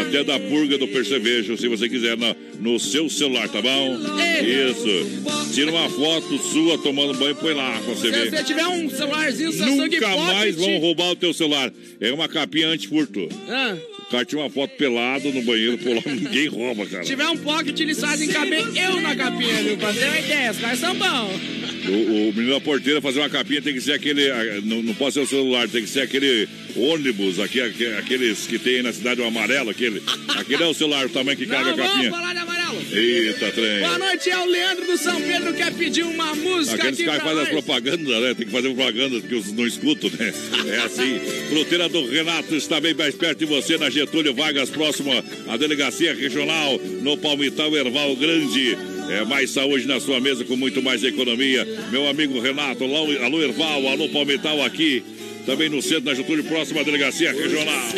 Até da purga do percevejo, se você quiser, na, no seu celular, tá bom? Isso. Tira uma foto sua tomando banho põe lá pra você Se ver. você tiver um celularzinho Samsung Nunca mais vão roubar o teu celular. É uma capinha anti-furto. Ah, O cara tira uma foto pelado no banheiro, por lá, ninguém rouba, cara. se tiver um pocket, eles fazem caber eu na capinha, viu? Pra ter uma ideia, os caras são bons. O, o menino da porteira fazer uma capinha tem que ser aquele. Não, não pode ser o celular, tem que ser aquele ônibus, aqui, aque- aqueles que tem aí na cidade o amarelo, aquele. Aquele é o celular, o tamanho que cabe Não a vamos capinha. falar de amarelo. Eita, trem. Boa noite, é o Leandro do São Pedro quer pedir uma música Aqueles aqui caras pra fazem as propagandas, né? Tem que fazer propaganda porque os não escutam, né? É assim. Fruteira do Renato está bem mais perto de você, na Getúlio Vargas, próximo à Delegacia Regional, no Palmital Erval Grande. É mais saúde na sua mesa com muito mais economia. Meu amigo Renato, alô, Erval, alô Palmital aqui. Também no centro da Getúlio, próximo à Delegacia Regional.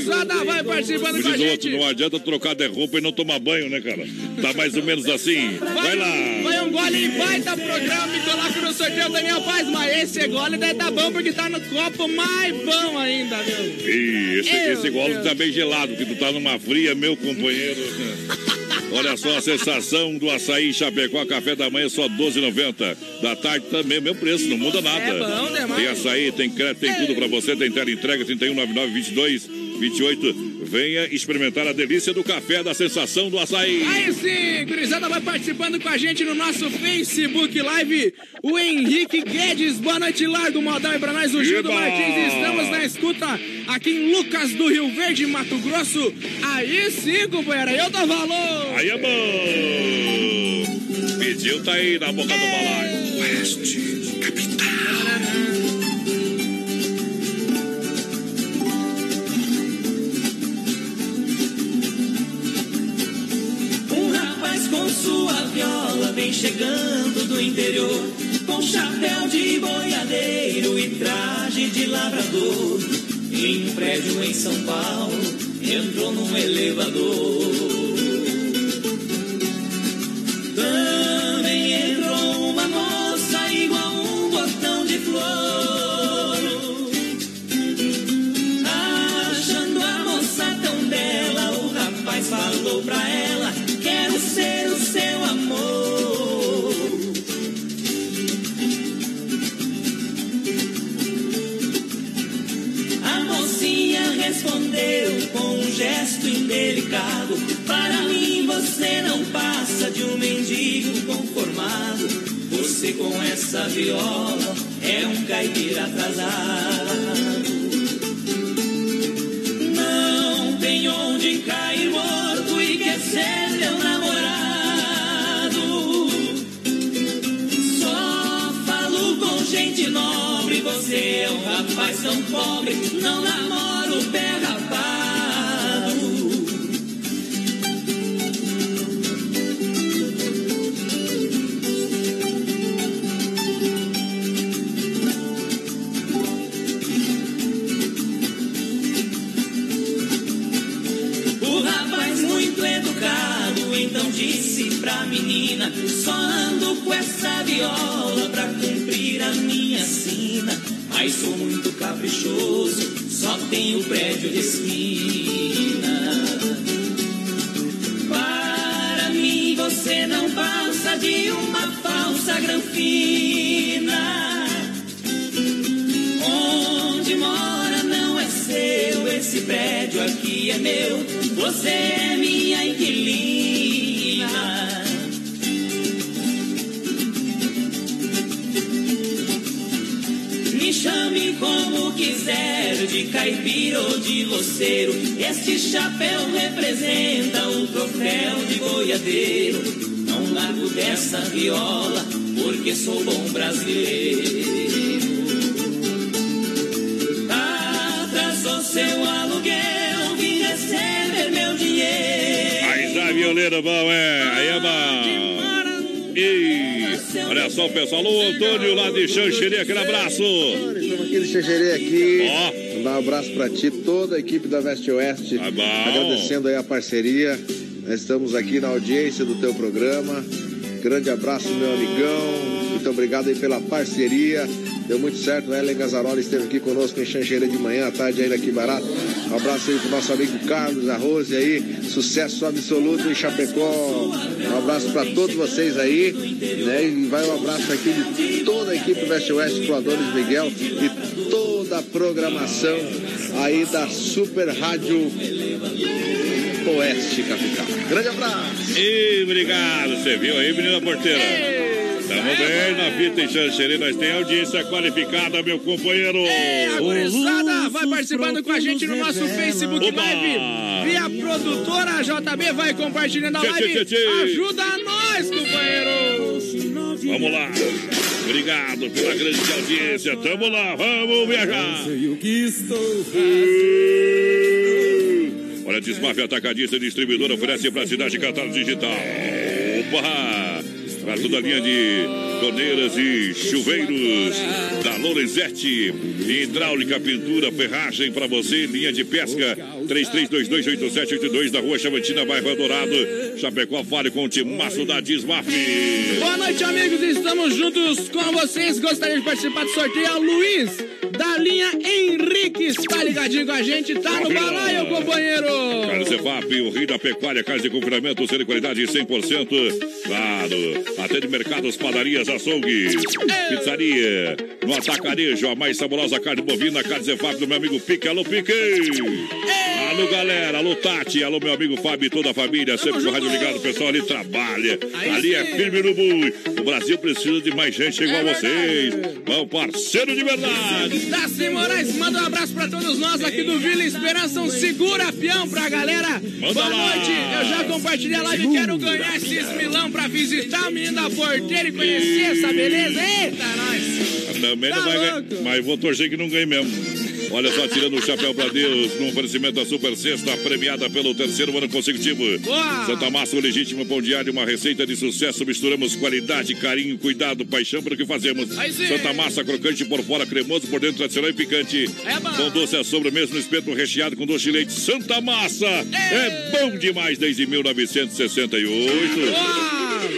Zada vai participando com a gente. não adianta trocar de roupa e não tomar banho, né, cara? Tá mais ou menos assim. Vai lá. Vai um gole e baita programa e coloca no sorteio Daniel Paz, mas esse gole deve tá bom porque tá no copo mais bom ainda, viu? Ih, esse, Meu esse gole tá bem gelado, porque tu tá numa fria, meu companheiro. Olha só a sensação do açaí Chapecó, café da manhã só 12,90. Da tarde também, meu preço, não muda nada. É bom demais. Tem açaí, tem crédito, tem tudo pra você, tem tela entrega 3199 22 28. Venha experimentar a delícia do café da sensação do açaí. Aí sim, gurizada vai participando com a gente no nosso Facebook Live. O Henrique Guedes, boa noite, largo modal aí pra nós. O Gildo! Martins, estamos na escuta aqui em Lucas do Rio Verde, Mato Grosso. Aí sim, companheira, eu dou valor. Aí é bom. Pediu, tá aí na boca do balaio. Oeste, Um com sua viola vem chegando do interior, com chapéu de boiadeiro e traje de lavrador. Em um prédio em São Paulo, entrou num elevador. Também entrou uma moça igual um botão de flor. Achando a moça tão bela, o rapaz falou pra ela: respondeu com um gesto indelicado: Para mim você não passa de um mendigo conformado. Você com essa viola é um caipira atrasado. Não tem onde cair morto e quer ser meu namorado. Só falo com gente nobre, você é um rapaz tão pobre, não namoro menina: Só ando com essa viola pra cumprir a minha sina. Mas sou muito caprichoso, só tenho prédio de esquina. Para mim você não passa de uma falsa granfina. Onde mora não é seu, esse prédio aqui é meu. Você é minha quiser, de caipira ou de loceiro. Este chapéu representa o troféu de boiadeiro. Não largo dessa viola, porque sou bom brasileiro. Atrasou seu aluguel, vim receber meu dinheiro. Aí tá violeiro bom, é. Olha só, pessoal. Alô, Antônio lá de Xanxerê, aquele abraço. Estamos aqui de Xanxerê aqui. Mandar um abraço pra ti, toda a equipe da Veste Oeste. Tá bom. Agradecendo aí a parceria. Nós estamos aqui na audiência do teu programa. Grande abraço, meu amigão. Muito obrigado aí pela parceria. Deu muito certo. O Ellen Gazzaroli esteve aqui conosco em Xanxerê de manhã, à tarde ainda aqui barato. Um abraço aí pro nosso amigo Carlos Arroz aí, sucesso absoluto em Chapecó. Um abraço para todos vocês aí, né? E vai um abraço aqui de toda a equipe West West pro Adonis Miguel e toda a programação aí da Super Rádio Oeste Capital. Grande abraço! E obrigado, você viu aí, menina porteira? Tamo bem na fita em Xanxerê, nós temos audiência qualificada, meu companheiro. É, a gurizada vai participando com a gente no nosso Facebook Oba! Live. Via produtora JB, vai compartilhando a live. tchê, tchê, tchê. Ajuda nós, companheiro. Vamos lá. Obrigado pela grande audiência. Tamo lá, vamos viajar. Olha, Desmafia Atacadista e Distribuidora oferece para a cidade Catar Digital. Opa! Para toda a linha de torneiras e chuveiros da Lorenzetti. Hidráulica, pintura, ferragem para você. Linha de pesca 33228782 da Rua Chavantina, bairro Dourado. Chapecó, fale com o timaço da Desmaf. Boa noite, amigos. Estamos juntos com vocês. Gostaria de participar do sorteio. É o Luiz, da linha Henrique, está ligadinho com a gente. Tá no balaio, companheiro. Carlos Evap, o rei da pecuária, carne de confinamento, sendo de qualidade 100%. Claro, atende mercados, padarias, açougues, pizzaria, no atacarejo, a mais saborosa carne bovina, Carlos Evap do meu amigo Pique. Alô, Pique! Alô, galera, alô, Tati, alô, meu amigo Fábio e toda a família, sempre com o rádio ligado, o pessoal ali trabalha, ali é firme no bui. O Brasil precisa de mais gente igual a vocês. Vão, parceiro de verdade. Daci Moraes, manda um abraço pra todos nós aqui do Vila Esperança. Um segura peão pra galera. Boa lá. noite. Eu já compartilhei a live. Quero ganhar esses milão pra visitar o menino da porteira e conhecer essa beleza. Eita, nós. Também Tá não vai ganhar, louco. mas vou torcer que não ganhe mesmo. Olha só, tirando o chapéu pra Deus, no oferecimento da Super Sexta, premiada pelo terceiro ano consecutivo. Santa Massa, o legítimo pão diário, uma receita de sucesso. Misturamos qualidade, carinho, cuidado, paixão pelo que fazemos. Santa Massa, crocante por fora, cremoso por dentro, tradicional e picante. É bom. Doce a sobremesa no espeto recheado com doce de leite. Santa Massa é bom demais desde 1968.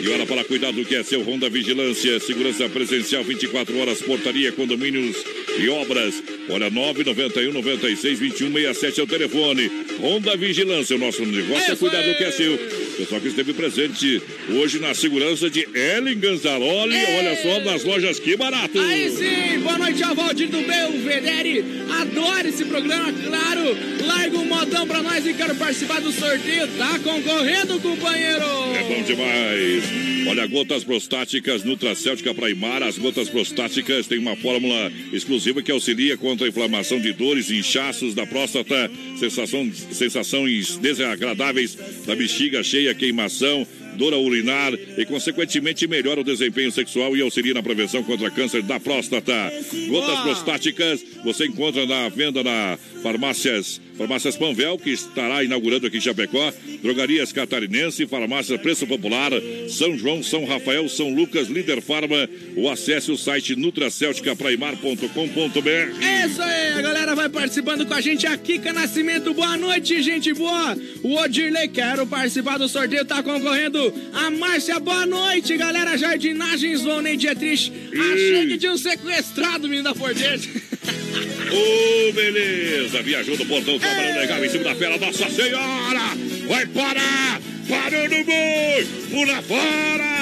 E hora para cuidar do que é seu Honda Vigilância. Segurança presencial 24 horas, portaria, condomínios e obras. Olha, 991 96 21 67 é o telefone. Honda Vigilância, o nosso negócio é cuidar do que é seu. Pessoal que esteve presente hoje na segurança de Ellen Ganzaroli. Olha só, nas lojas Que Barato. Aí sim, boa noite ao Valdir do Belvedere. Adoro esse programa, claro. Larga um modão pra nós e quero participar do sorteio. Tá concorrendo, companheiro? É bom demais. Olha, gotas prostáticas Nutracéutica Praimar. As gotas prostáticas têm uma fórmula exclusiva que auxilia contra a inflamação de dores inchaços da próstata, sensação, sensações desagradáveis da bexiga cheia, queimação, dor urinar e, consequentemente, melhora o desempenho sexual e auxilia na prevenção contra câncer da próstata. Gotas prostáticas você encontra na venda na farmácias, farmácias Panvel, que estará inaugurando aqui em Chapecó, drogarias catarinense, farmácia Preço Popular, São João, São Rafael, São Lucas, Líder Farma, ou acesse o site nutracelticapraimar.com.br. É isso aí, a galera vai participando com a gente. A Kika Nascimento, boa noite, gente boa. O Odirley, quero participar do sorteio, tá concorrendo. A Márcia, boa noite, galera. Jardinagens, Vonei Dietrich. Achei que tinha um sequestrado, menino da porteira. Ô, beleza! Viajou do portão, trabalhando legal em cima da fera, Nossa Senhora! Vai parar! Parou no boi! Pula fora!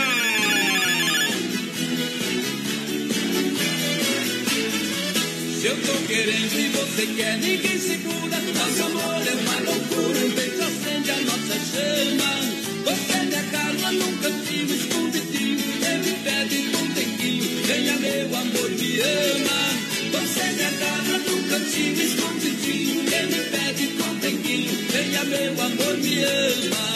Se eu tô querendo e você quer, ninguém segura. Nosso amor é uma loucura, um beijo acende a nossa chama. Você me agarra num cantinho escondidinho, ele pede com denguinho, venha meu amor, me ama. Você me agarra num cantinho escondidinho, ele me pede com denguinho, venha meu amor, me ama.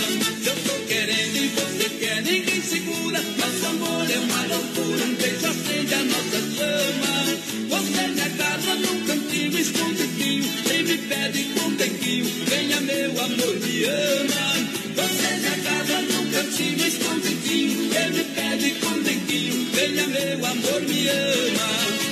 Eu tô querendo e você quer, ninguém segura. Nosso amor é uma loucura, um beijo acende a nossa chama. Você me agarra num cantinho escondidinho e me pede com denguinho, venha meu amor, me ama. Você me agarra num cantinho escondidinho e me pede com denguinho, venha meu amor, me ama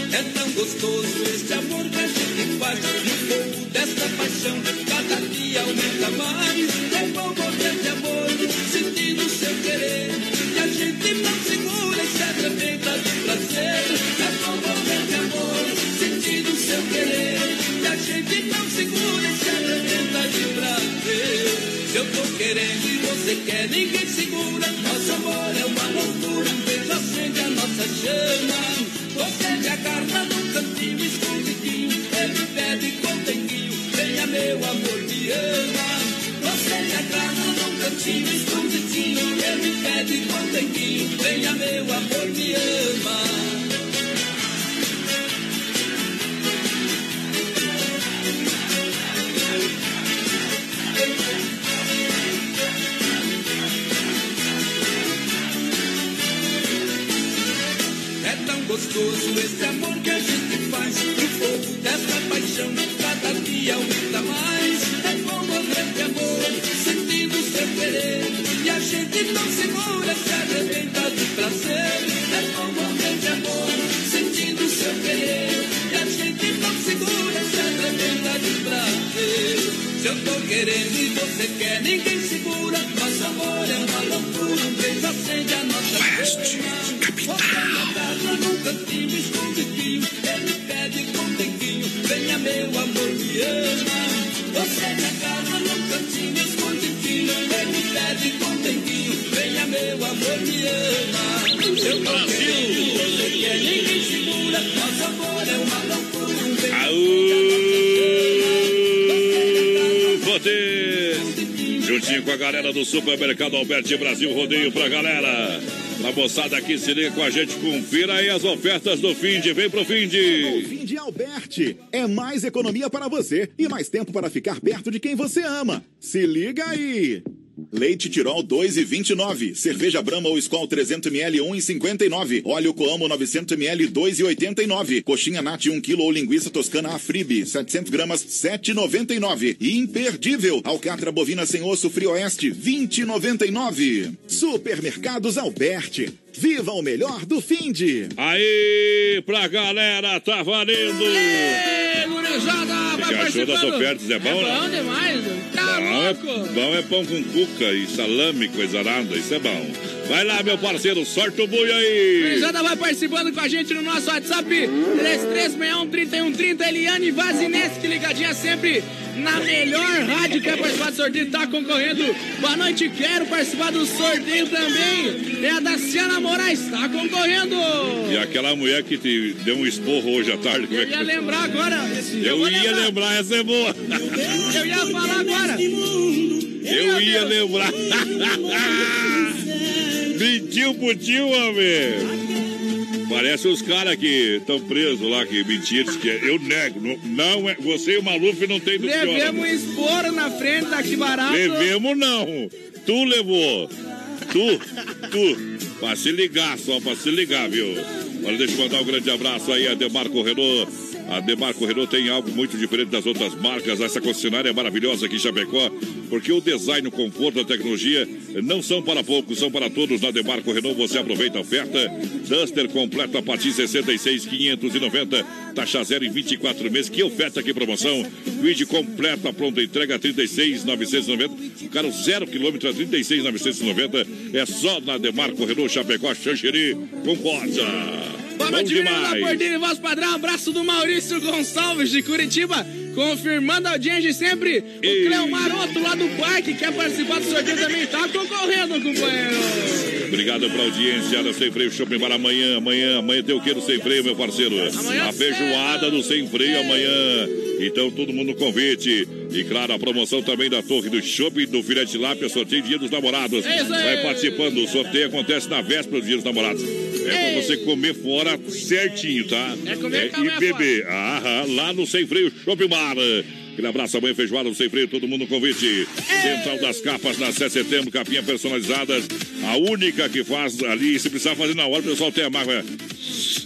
gostoso este amor que a gente faz. E fogo desta paixão cada dia aumenta mais. É bom morrer de amor, sentindo seu querer. E a gente não segura essa é tremenda de prazer. É bom morrer de amor, sentindo seu querer. E a gente não segura essa é tremenda de prazer. Eu tô querendo e você quer, ninguém segura. Nosso amor é uma loucura, um beijo acende a nossa chama. Você é a carta cantinho escondidinho, ele pede com denguinho, venha meu amor, me ama. Você me agarra num cantinho escondidinho, ele pede com denguinho, venha meu amor, me ama. Gostoso esse amor que a gente faz. O fogo dessa paixão cada dia aumenta mais. É bom morrer de amor, sentindo seu querer. E a gente não segura, se arrebenta de prazer. É bom morrer de amor, sentindo seu querer. E a gente não segura, se arrebenta de prazer. Se eu tô querendo e você quer, ninguém segura. Nosso amor é uma cantinho escondidinho Ele pede com denguinho Venha meu amor, me ama Você me agarra num cantinho escondidinho Ele pede com denguinho Venha meu amor, me ama Eu tô querendo, você quer, ninguém segura Nosso amor é uma loucura Um beijo Poder. Juntinho com a galera do Supermercado Alberti Brasil Rodeio pra galera. Pra moçada aqui, se liga com a gente, confira aí as ofertas do fim de. Vem pro fim O de. fim de Alberti é mais economia para você e mais tempo para ficar perto de quem você ama. Se liga aí! Leite Tirol 2,29. Cerveja Brahma ou Skol 300ml 1,59. Óleo Coamo 900ml 2,89. Coxinha Nat 1 kg ou linguiça toscana Afribe 700 gramas 7,99. E imperdível alcatra bovina sem osso Frio Oeste 20,99. Supermercados Alberti. Viva o melhor do fim de. Aí, pra galera, tá valendo! Ei, gurizada, vai que achou das participando. ofertas? É bom, é né? bom demais. Tá Bom é, louco. bom é pão com cuca e salame, coisa arada, isso é bom. Vai lá, meu parceiro, sorte o boi aí! Gurizada vai participando com a gente no nosso WhatsApp 3361-3130. Eliane Vazineski ligadinha sempre na melhor rádio. Quer participar do sorteio? Tá concorrendo. Boa noite, quero participar do sorteio também. É a da Ciana Moraes, tá concorrendo. E aquela mulher que te deu um esporro hoje à tarde, é Eu ia lembrar agora. Eu vou ia lembrar, essa é boa. Eu ia falar agora. Eu ia lembrar. Mentiu pro tio, homem. Parece os caras que estão presos lá, que mentiram. Que é- eu nego. Não, não é, você e o Maluf não tem do pior. Levemos esporo na frente daqui barato. Levemos não. Tu levou. Tu, tu. Pra se ligar só, pra se ligar, viu? Olha, deixa eu mandar um grande abraço aí a Demarco Renault. A Demarco Renault tem algo muito diferente das outras marcas. Essa concessionária é maravilhosa aqui em Chapecó, porque o design, o conforto, a tecnologia não são para poucos, são para todos. Na Demarco Renault você aproveita a oferta. Duster completo a partir de 66,590. Taxa zero em 24 meses. Que oferta, que promoção. Quid completa, pronta entrega 36,990. O carro zero quilômetro a 36,990. É só na Demarco Renault Chapecó, Xanxeri, Concórdia. Boa Bom noite, menino demais. E Voz Padrão. Abraço do Maurício Gonçalves de Curitiba. Confirmando a audiência de sempre. O Ei. Cleomar Otto lá do parque quer participar do sorteio também. Tá concorrendo, companheiro. Obrigado pela audiência da Sem Freio Shopping para amanhã. Amanhã, amanhã tem o que no Sem Freio, meu parceiro? Amanhã a feijoada do Sem Freio amanhã. Então, todo mundo no convite. E claro, a promoção também da Torre do Shopping do Filete Lápia, sorteio Dia dos Namorados. É. Vai participando. O sorteio acontece na véspera do Dia dos Namorados. É pra você comer fora certinho, tá? É comer, e comer beber. Aham, lá no Sem Freio Shopping Bar. Aquele abraço, amanhã feijoada Sem Freio, todo mundo no convite. Central das Capas, na 7 de setembro, capinha personalizadas. A única que faz ali, se precisar fazer na hora, o pessoal tem a marca.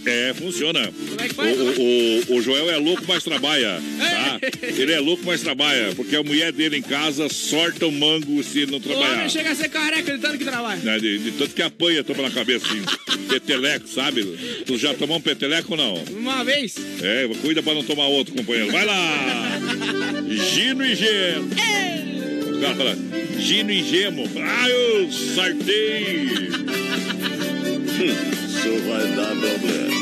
É, funciona. Como é? O, o, o, o Joel é louco, mas trabalha. Tá? Ele é louco, mas trabalha. Porque a mulher dele em casa sorta o mango se ele não O trabalhar. homem chega a ser careca de tanto que trabalha. Né, de, de tanto que apanha, toma na cabeça assim. Peteleco, sabe? Tu já tomou um peteleco ou não? Uma vez. É, cuida pra não tomar outro, companheiro. Vai lá! Gino e Gemo. O cara fala, Gino e Gemo. Ah, eu sartei! Isso vai dar problema.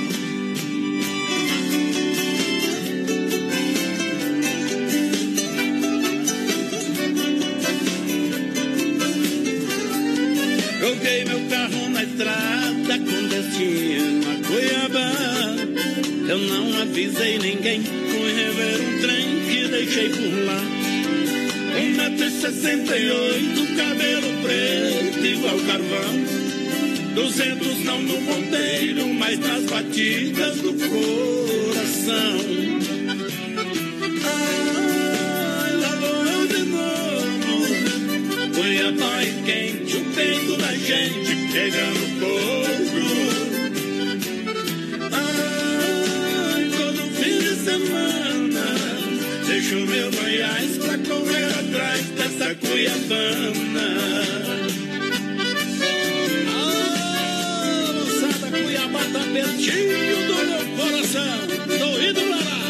Joguei meu carro na estrada com destino a Cuiabá. Eu não avisei ninguém, fui rever um trem que deixei por lá. Um metro e sessenta e oito, cabelo preto igual carvão. Duzentos não no ponteiro, mas nas batidas do coração. Ai, lá vou de novo. Cuiabá e quente, o peito da gente pegando fogo. Ai, todo fim de semana, deixo meu Goiás pra correr atrás dessa Cuiabana. Tá pertinho do meu coração. Tô indo pra lá.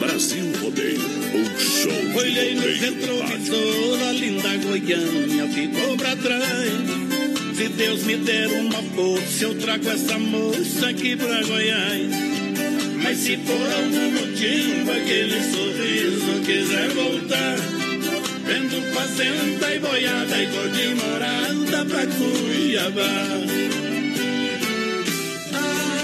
Brasil Rodeio, o show. Olhei no retrovisor, a linda Goiânia ficou pra trás. Se Deus me der uma força, eu trago essa moça aqui pra Goiás. Mas se por algum motivo aquele sorriso quiser voltar, vendo fazenda e boiada e cor de morada pra Cuiabá. Ah.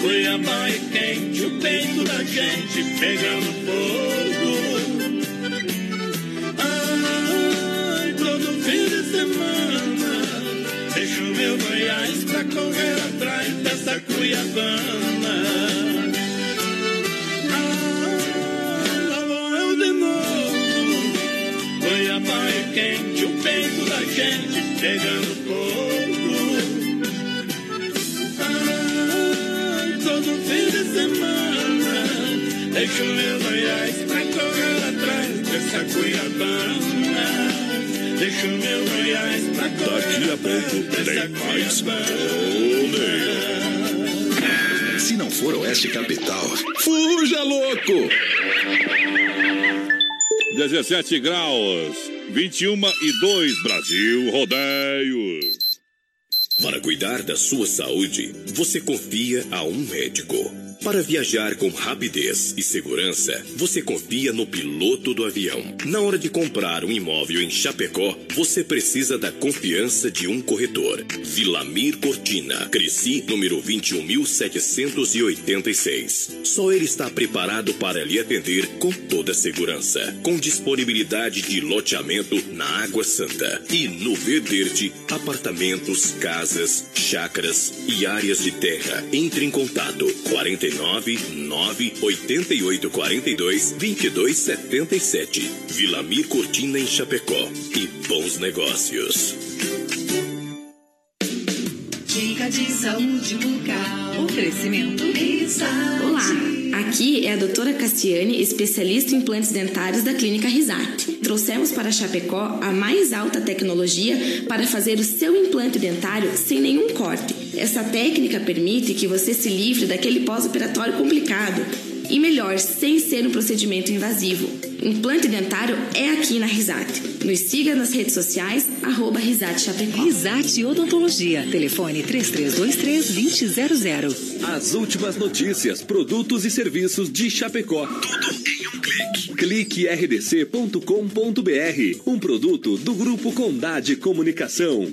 Cuiabá é quente, o peito da gente pegando fogo. Ai, todo fim de semana, deixo meu Goiás pra correr Cuiabana. Ah, lá vou eu de novo. Cuiabá é quente, o peito da gente pegando fogo. Ai, todo fim de semana Deixo meu Goiás pra correr atrás dessa Cuiabana Deixo meu Goiás pra correr Daqui a pouco tem mais Rodeio. Se não for Oeste Capital, Fuja, louco! 17 graus, 21 e 2, Brasil Rodeio. Para cuidar da sua saúde, você confia a um médico. Para viajar com rapidez e segurança, você confia no piloto do avião. Na hora de comprar um imóvel em Chapecó, você precisa da confiança de um corretor. Vilamir Cortina, Cresci, número 21.786. Só ele está preparado para lhe atender com toda segurança. Com disponibilidade de loteamento na Água Santa e no Verderte, apartamentos, casas, chácaras e áreas de terra. Entre em contato 49 9 88 42 22 77. Vilamir Cortina em Chapecó. E bons negócios. Dica de saúde bucal. Oferecimento. Olá, aqui é a doutora Castiane, especialista em implantes dentários da Clínica Risate. Trouxemos para Chapecó a mais alta tecnologia para fazer o seu implante dentário sem nenhum corte. Essa técnica permite que você se livre daquele pós-operatório complicado e melhor, sem ser um procedimento invasivo. Implante dentário é aqui na Risate. Nos siga nas redes sociais, arroba Risate Chapecó. Risate Odontologia. Telefone 3323-2000. As últimas notícias, produtos e serviços de Chapecó. Tudo em um clique. Clique rdc.com.br. Um produto do Grupo Condade Comunicação.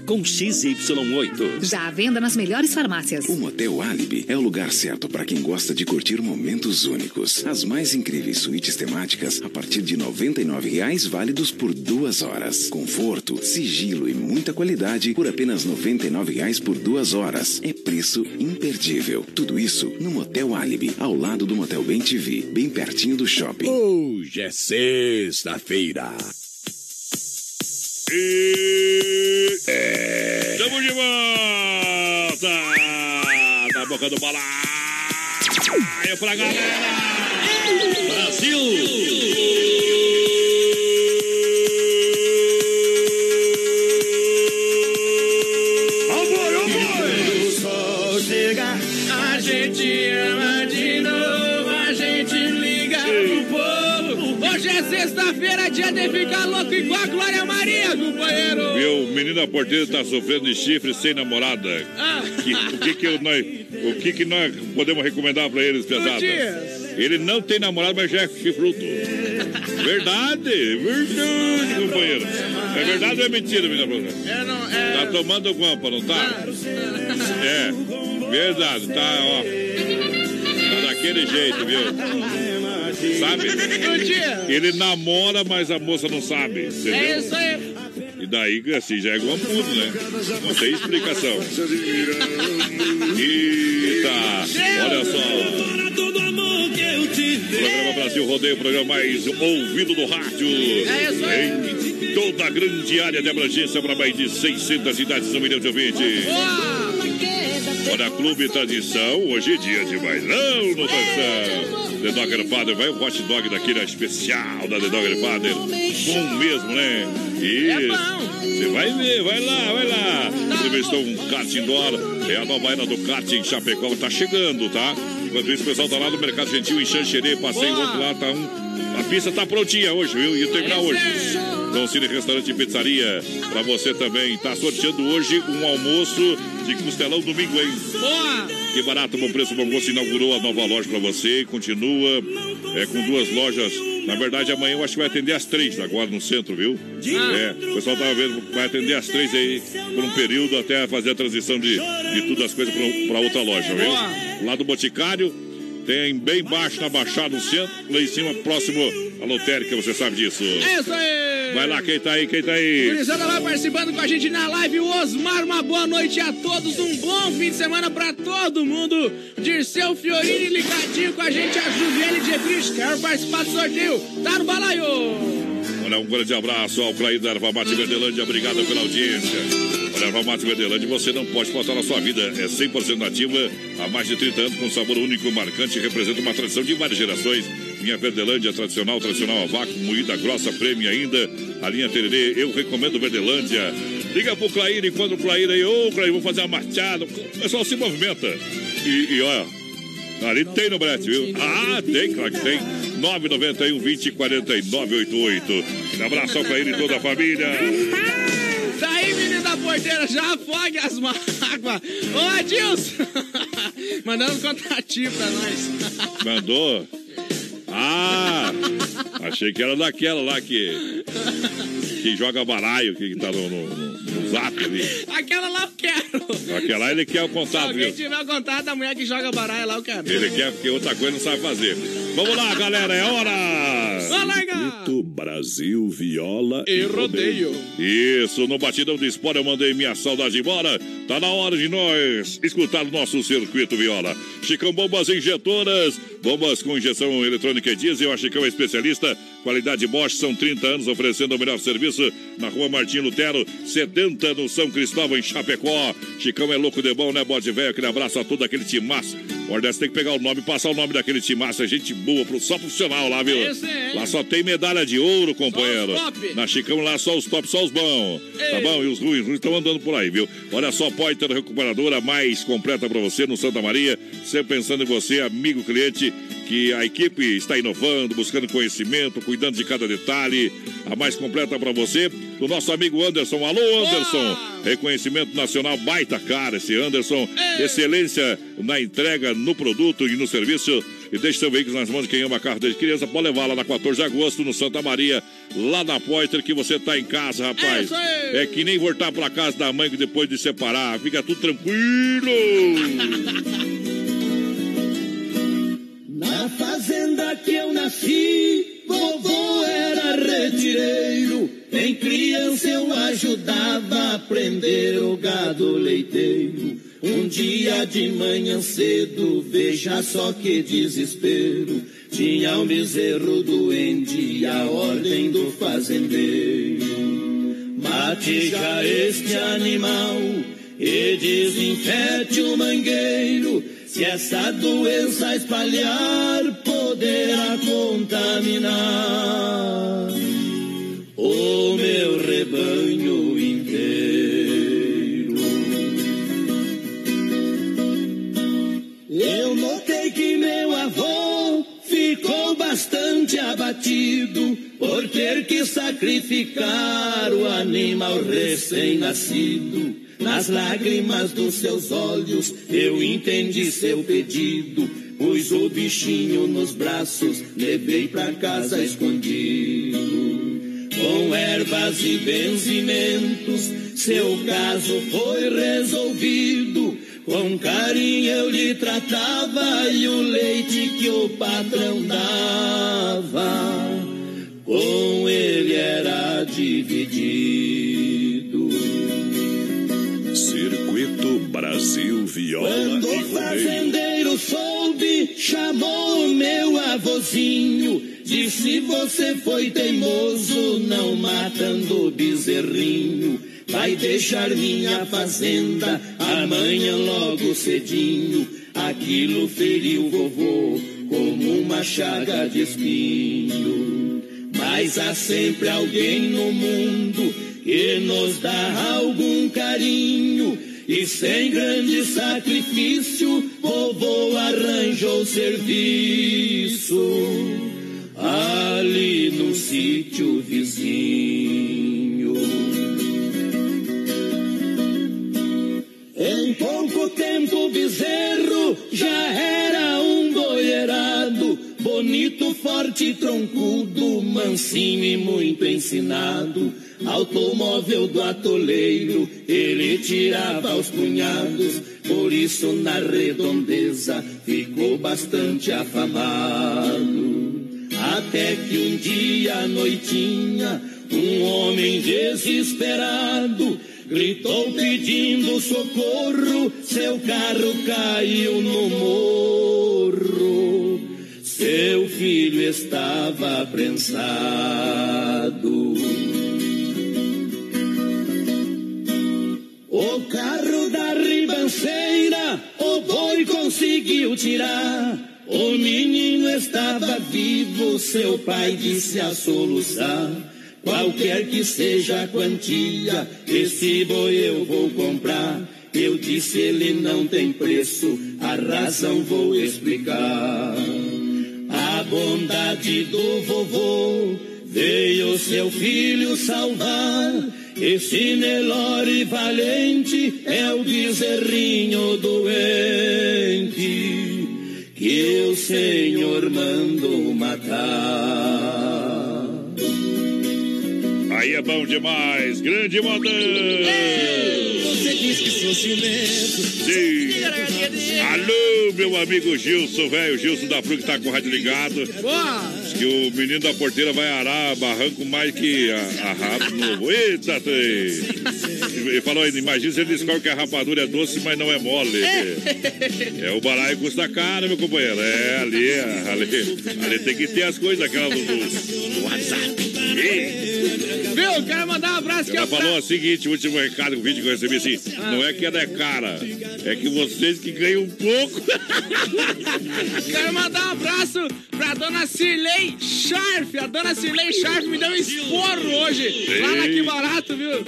com XY8. Já à venda nas melhores farmácias. O Motel Alibi é o lugar certo para quem gosta de curtir momentos únicos. As mais incríveis suítes temáticas a partir de 99 reais válidos por duas horas. Conforto, sigilo e muita qualidade por apenas 99 reais por duas horas. É preço imperdível. Tudo isso no Motel Alibi, ao lado do Motel Bem TV, bem pertinho do shopping. Hoje é sexta-feira. E... É. Estamos de volta! Na boca do balaio pra galera! Quando o sol chega, a gente ama de novo, a gente liga pro povo. Hoje é sexta-feira, dia de ficar louco a Glória Maria, companheiro. Viu, menina porteira tá sofrendo de chifre sem namorada. Ah. Que- o que que, nós, o que que nós podemos recomendar pra eles, pesada? Dias. Ele não tem namorado, mas já é chifrudo. Verdade, verdade, companheiro. É verdade ou é mentira, menina? É, não, é... Tá tomando guampa, não tá? É, verdade, tá, ó. Tá daquele jeito, viu? Sabe? Ele namora, mas a moça não sabe, entendeu? É isso aí. E daí, assim, já é guampudo, né? Não tem explicação. Eita, olha só. Programa Brasil Rodeio, o programa mais ouvido do rádio. É isso aí. Em toda a grande área de abrangência para mais de 600 cidades, um milhão de ouvintes. Olha, Clube Tradição, hoje é dia de bailão no Danção. The Dogger Father, vai o hot dog daquele especial da The Dogger Father. Bom mesmo, né? Isso. Você vai ver, vai lá, vai lá. Entrevistou um kart indoor. É a nova era do kart em Chapecó, tá chegando, tá? Enquanto isso, o pessoal tá lá no Mercado Gentil em Xanxerê, passei outro lá, tá um. A pista tá prontinha hoje, viu? E terminar hoje. Dom Cine Restaurante e Pizzaria. Pra você também. Tá sorteando hoje um almoço de costelão domingo, hein? Boa! Que barato, bom preço, bom gosto. Inaugurou a nova loja pra você. Continua é, com duas lojas. Na verdade, amanhã eu acho que vai atender às três agora no centro, viu? É, o pessoal tava vendo, vai atender às três aí por um período até fazer a transição de, de tudo as coisas pra outra loja, viu? Lá do Boticário. Tem bem baixo na Baixada, no centro, lá em cima, próximo à lotérica, você sabe disso. É isso aí. Vai lá, quem tá aí, quem tá aí? Gurizada vai participando com a gente na live. O Osmar, uma boa noite a todos. Um bom fim de semana pra todo mundo. Dirceu Fiorini ligadinho com a gente. A Juliane de Brich, quero participar do sorteio. Tá no balaio. Olha, um grande abraço ao Clair da Erva Mate Verdelândia. Obrigado pela audiência. Olha, Mate Verdelândia, você não pode faltar na sua vida. É 100% nativa, há mais de 30 anos, com sabor único, marcante, representa uma tradição de várias gerações. Minha Verdelândia tradicional, tradicional a vácuo, moída grossa, prêmio ainda. A linha Tererê, eu recomendo Verdelândia. Liga pro Clair, enquanto o Clair aí, ô Clair, vou fazer uma marchada. O pessoal se movimenta. E, e olha, Ali tem no Brete, viu? Ah, tem, claro que tem. 991 20 49 88. Um abraço pra ele e toda a família. Daí, menino porteira, já afogue as mágoas. Ô, Adilson. Mandando um contatinho pra nós. Mandou? Ah, achei que era daquela lá que. Que joga baralho, que tá no, no, zap ali. Aquela lá eu quero. Aquela ele quer o Se contato, alguém viu? tiver o contato da mulher que joga baralho lá, eu quero. Ele quer porque outra coisa não sabe fazer. Vamos lá, galera, é hora! Brasil, viola E rodeio. Isso, no Batidão do Esporte eu mandei minha saudade embora. Tá na hora de nós escutar o nosso circuito viola. Chicão Bombas Injetoras, bombas com injeção eletrônica e diesel. A Chicão é especialista, qualidade Bosch, são 30 anos oferecendo o melhor serviço na rua Martim Lutero, 70 no São Cristóvão, em Chapecó. Chicão é louco de bom, né, bode velho? Aquele abraço a todo aquele timaço. Ordem, tem que pegar o nome, passar o nome daquele timaço. É gente boa, só profissional lá, viu? É? Lá só tem medalha de ouro, companheiro. Top. Na Chicão lá só os tops, só os bons. Tá bom? E os ruins, ruins estão andando por aí, viu? Olha só, Poiter Recuperadora mais completa pra você no Santa Maria. Sempre pensando em você, amigo cliente, que a equipe está inovando, buscando conhecimento, cuidando de cada detalhe. A mais completa pra você, do nosso amigo Anderson. Alô, Anderson! Reconhecimento nacional, baita cara esse Anderson. Excelência na entrega, no produto e no serviço. E deixe seu veículo nas mãos de quem ama carro desde criança. Pode levar lá na 14 de agosto, no Santa Maria, lá na Poiter, que você tá em casa, rapaz. Aí. É que nem voltar pra casa da mãe que depois de separar. Fica tudo tranquilo. Na fazenda que eu nasci, vovô era retireiro. Em criança eu ajudava a prender o gado leiteiro. Um dia de manhã cedo, veja só que desespero. Tinha um bezerro doente e a ordem do fazendeiro. Mate já este animal e desinfete o mangueiro. Se essa doença espalhar, poderá contaminar o meu rebanho inteiro. Eu notei que meu avô ficou bastante abatido por ter que sacrificar o animal recém-nascido. Nas lágrimas dos seus olhos eu entendi seu pedido. Pus o bichinho nos braços, levei pra casa escondido. Com ervas e benzimentos, seu caso foi resolvido. Com carinho eu lhe tratava e o leite que o patrão dava, com ele era dividido. Brasil, viola Quando e o rodeio. fazendeiro soube, chamou o meu avôzinho. Disse: Você foi teimoso, não matando o bezerrinho. Vai deixar minha fazenda amanhã logo cedinho. Aquilo feriu vovô como uma chaga de espinho. Mas há sempre alguém no mundo que nos dá algum carinho. E sem grande sacrifício, vovô arranjou serviço ali no sítio vizinho. Em pouco tempo o bezerro já era um boiarado, bonito, forte, troncudo, mansinho e muito ensinado. Automóvel do atoleiro, ele tirava aos punhados, por isso na redondeza ficou bastante afamado. Até que um dia à noitinha, um homem desesperado gritou pedindo socorro, seu carro caiu no morro. Seu filho estava prensado. O carro da ribanceira, o boi conseguiu tirar. O menino estava vivo, seu pai disse a soluçar. Qualquer que seja a quantia, esse boi eu vou comprar. Eu disse ele não tem preço, a razão vou explicar. Bondade do vovô veio seu filho salvar. Esse Nelore valente é o bezerrinho doente que o Senhor mandou matar. Aí é bom demais. Grande modão. Você diz que sou ciumento. Sim. Alô, meu amigo Gilson, velho. Gilson da Fru que tá com o rádio ligado. Boa. Diz que o menino da porteira vai arar barranco mais que a, a rabo novo. Eita, trem. Ele falou ainda, imagina se ele descobre que a rapadura é doce, mas não é mole. É, o balaio custa caro, meu companheiro. É, ali, ali, ali tem que ter as coisas, aquelas do, do WhatsApp. Viu? Quero mandar um abraço aqui. Ela ó, pra- falou o seguinte, o último recado, o vídeo que eu recebi assim, não é que ela é cara, é que vocês que ganham um pouco. Quero mandar um abraço pra dona Cirlei Sharp. A dona Cirlei Sharp me deu um esporro hoje. Lá na Que Barato, viu?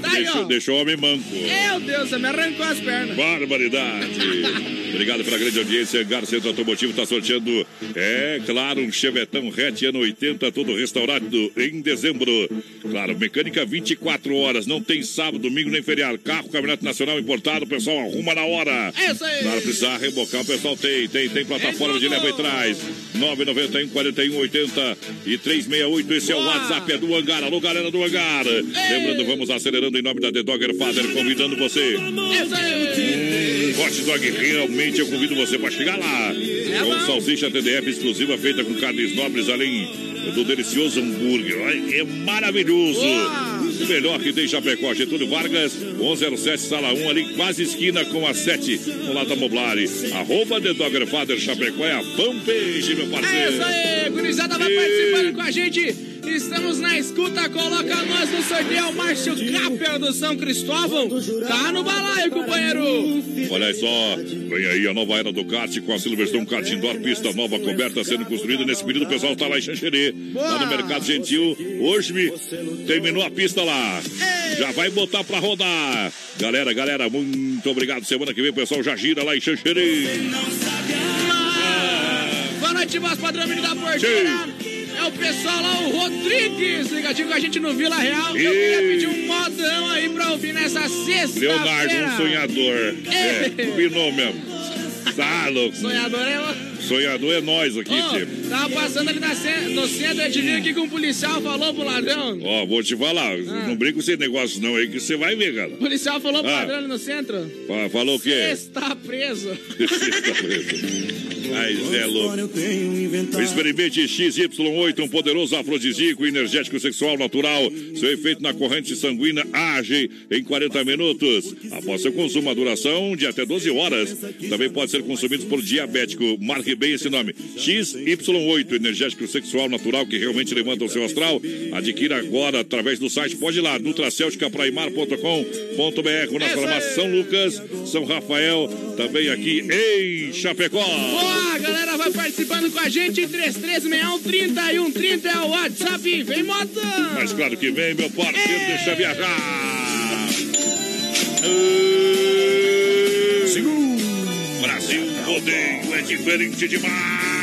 Tá aí, Deixou, deixou o homem manco. Meu Deus, você me arrancou as pernas. Barbaridade! Obrigado pela grande audiência. Gar Centro Automotivo está sorteando, é claro, um Chevetão hatch ano 80, todo restaurado em dezembro. Claro, mecânica 24 horas, não tem sábado, domingo nem feriado. Carro, caminhonete nacional importado, o pessoal arruma na hora. É isso aí. Claro, precisar rebocar, o pessoal tem, tem, tem plataforma de leva e trás. 991 41 80 e 368. Esse é o. WhatsApp, é do Hangar. Alô, galera do Hangar. Lembrando, vamos acelerando em nome da The Dogger Father, convidando você. É isso aí. Hum, Hot Dog, realmente eu convido você para chegar lá. com salsicha TDF exclusiva feita com carnes nobres, além do delicioso hambúrguer. É maravilhoso. O melhor que tem em Chapecó, Getúlio Vargas, 107, sala 1, ali quase esquina com a 7, no lado da Moblari. Arroba The Dogger Father Chapecó é a fanpage, meu É parceiro. isso aí, gurizada vai Sim. participando com a gente. Estamos na escuta, coloca nós no sorteio. Márcio Capel do São Cristóvão. Tá no balaio, companheiro. Olha só, vem aí a nova era do kart com a Silverstone Kart Indoor, pista nova coberta sendo construída. Nesse período o pessoal tá lá em Xanxerê, lá no Mercado Gentil. Hoje me terminou a pista lá. Já vai botar pra rodar. Galera, galera, muito obrigado. Semana que vem o pessoal já gira lá em Xanxerê. Boa noite, voz padrão menino da porteira. É o pessoal lá, o Rodrigues, ligadinho com a gente no Vila Real. Eu queria pedir um modão aí pra ouvir nessa sexta-feira. Leonardo, um sonhador. É, combinou mesmo. Tá louco. Sonhador é o... Sonhador é nós aqui, Ô, tio. tava passando ali ce- no centro, eu te vi aqui que um policial falou pro ladrão. Ó, vou te falar, Ah. não brinca com esse negócio não aí que você vai ver, cara. O policial falou pro Ah. ladrão ali no centro. Fa- Falou o quê? Está preso. Está preso. Mas é louco. Experimente XY8, um poderoso afrodisíaco energético sexual natural. Seu efeito na corrente sanguínea age em 40 minutos. Após seu consumo, a duração de até 12 horas. Também pode ser consumido por diabético. Marque bem esse nome. XY8, energético sexual natural que realmente levanta o seu astral. Adquira agora através do site. Pode ir lá, nutracelticapraimar.com.br na farmácia São Lucas, São Rafael, também aqui em Chapecó. A galera vai participando com a gente. 3361 3130 é o WhatsApp. Vem modão. Mas claro que vem, meu parceiro, deixa viajar. Brasil Rodeio é diferente demais.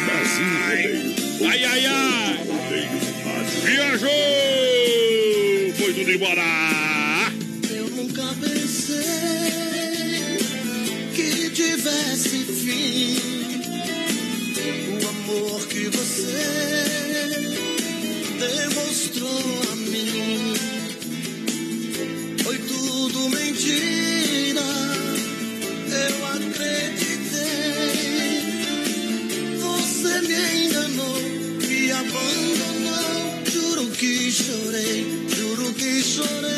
Brasil Rodeio. Ai, ai, ai. Viajou. Foi tudo embora. Eu nunca pensei que tivesse fim. Amor que você demonstrou a mim foi tudo mentira. Eu acreditei. Você me enganou, me abandonou. Juro que chorei, juro que chorei.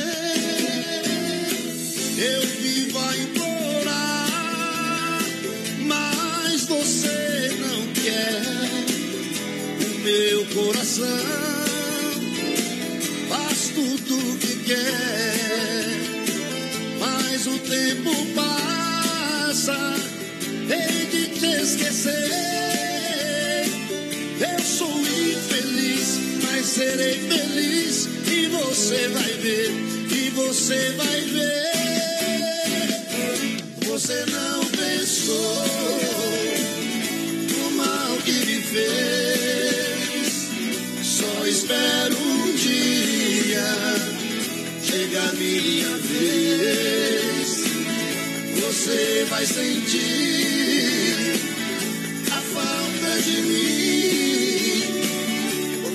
Eu vivo a coração faz tudo que quer. Mas o tempo passa, hei de te esquecer. Eu sou infeliz, mas serei feliz. E você vai ver, e você vai ver. Você não pensou no mal que me fez. Só espero um dia chegar minha vez. Você vai sentir a falta de mim.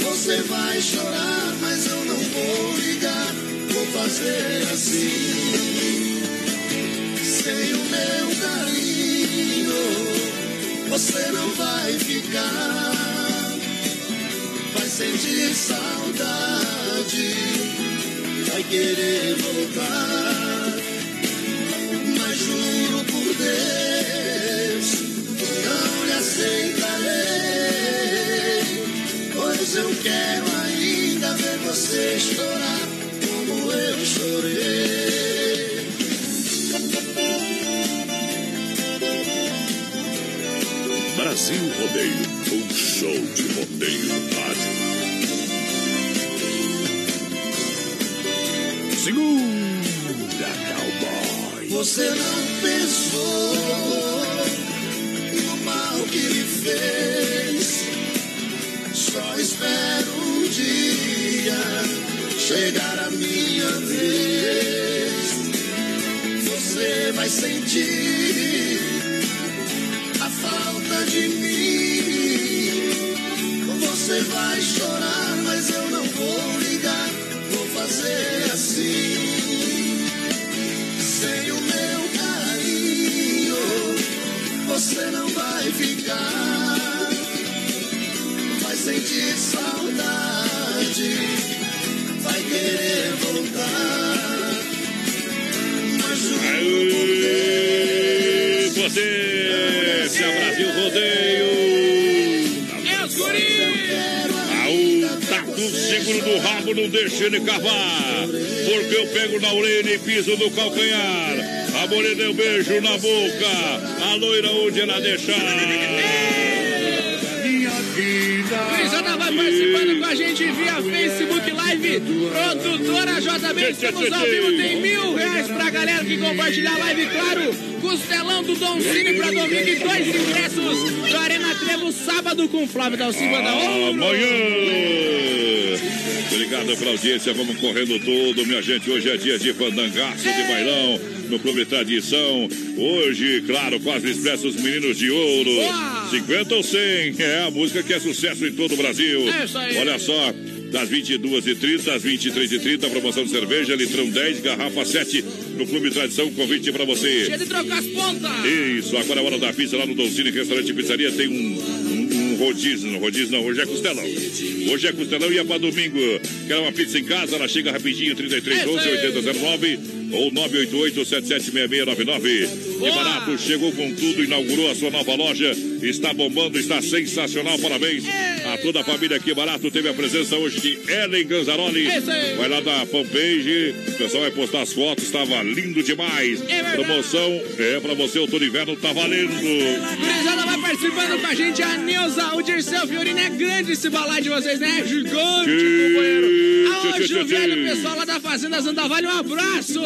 Você vai chorar, mas eu não vou ligar. fazer assim. Sem o meu carinho, você não vai ficar. Sentir saudade, vai querer voltar. Mas juro por Deus, não lhe aceitarei. Pois eu quero ainda ver você chorar como eu chorei. Brasil Rodeio, um show de rodeio Segura, cowboy. Você não pensou no mal que me fez. Só espero um dia chegar a minha vez. Você vai sentir não deixa ele cavar. Porque eu pego na orelha e piso no calcanhar. A morena deu beijo na boca. A loira onde ela deixar. Luizana vai participando com a gente via Facebook Live. Produtora JB, estamos ao vivo. Tem mil reais pra galera que compartilhar a live, claro. Costelão do Dom Cine pra domingo e dois ingressos do Arena Trevo sábado com Flávio Dalcin Banda Ouro. Amanhã. Obrigado pela audiência, vamos correndo todo, minha gente. Hoje é dia de fandangaço de bailão no Clube Tradição. Hoje, claro, quase expressos Meninos de Ouro. 50 ou 100 é a música que é sucesso em todo o Brasil. É. Olha só. Das 22h30 às 23h30, promoção de cerveja, litrão 10, garrafa 7, no Clube Tradição, convite pra você. Dia de trocar as pontas. Isso, agora é hora da pizza lá no Dolcine Restaurante e Pizzaria. Tem um rodízio, não rodízio não, hoje é costelão. Hoje é costelão e é pra domingo. Quer uma pizza em casa? Ela chega rapidinho, 33 11 8009 ou 988 776699. E barato, chegou com tudo, inaugurou a sua nova loja. Está bombando, está sensacional. Parabéns a toda a família aqui. Barato teve a presença hoje de Ellen Ganzaroli. Vai lá da fanpage, o pessoal vai postar as fotos, estava lindo demais. Promoção é pra você, o Outono Inverno tá valendo. Gurizada vai participando com a gente, a Nilza, o Dirceu Fiorino é grande esse balai de vocês, né? Gigante, companheiro. Tchê, Juliano, tchê. pessoal lá da Fazenda Zandavalho, um abraço.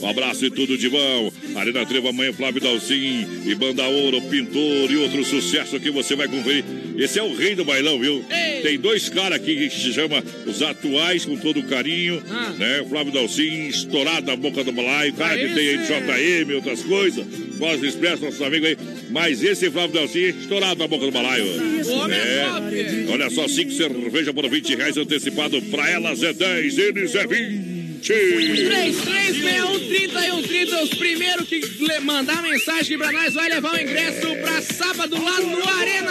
Um abraço e tudo de bom. Arena Trevo amanhã, Flávio Dalcin e Banda Ouro, Pintor e outro sucesso que você vai conferir. Esse é o rei do bailão, viu? Tem dois caras aqui que se chama os atuais, com todo carinho, Ah. né? Flávio Dalcin, estourado na boca do balaio, cara que tem aí JM, outras coisas. Voz Expresso, nosso amigo aí. Mas esse Flávio Dalcin, estourado na boca do balaio. Homem é top. Olha só, cinco cerveja por 20 reais antecipado. Pra elas é 10, eles é 20. 3361 30 os primeiros que mandar mensagem pra nós vai levar o ingresso pra sábado lá no Arena.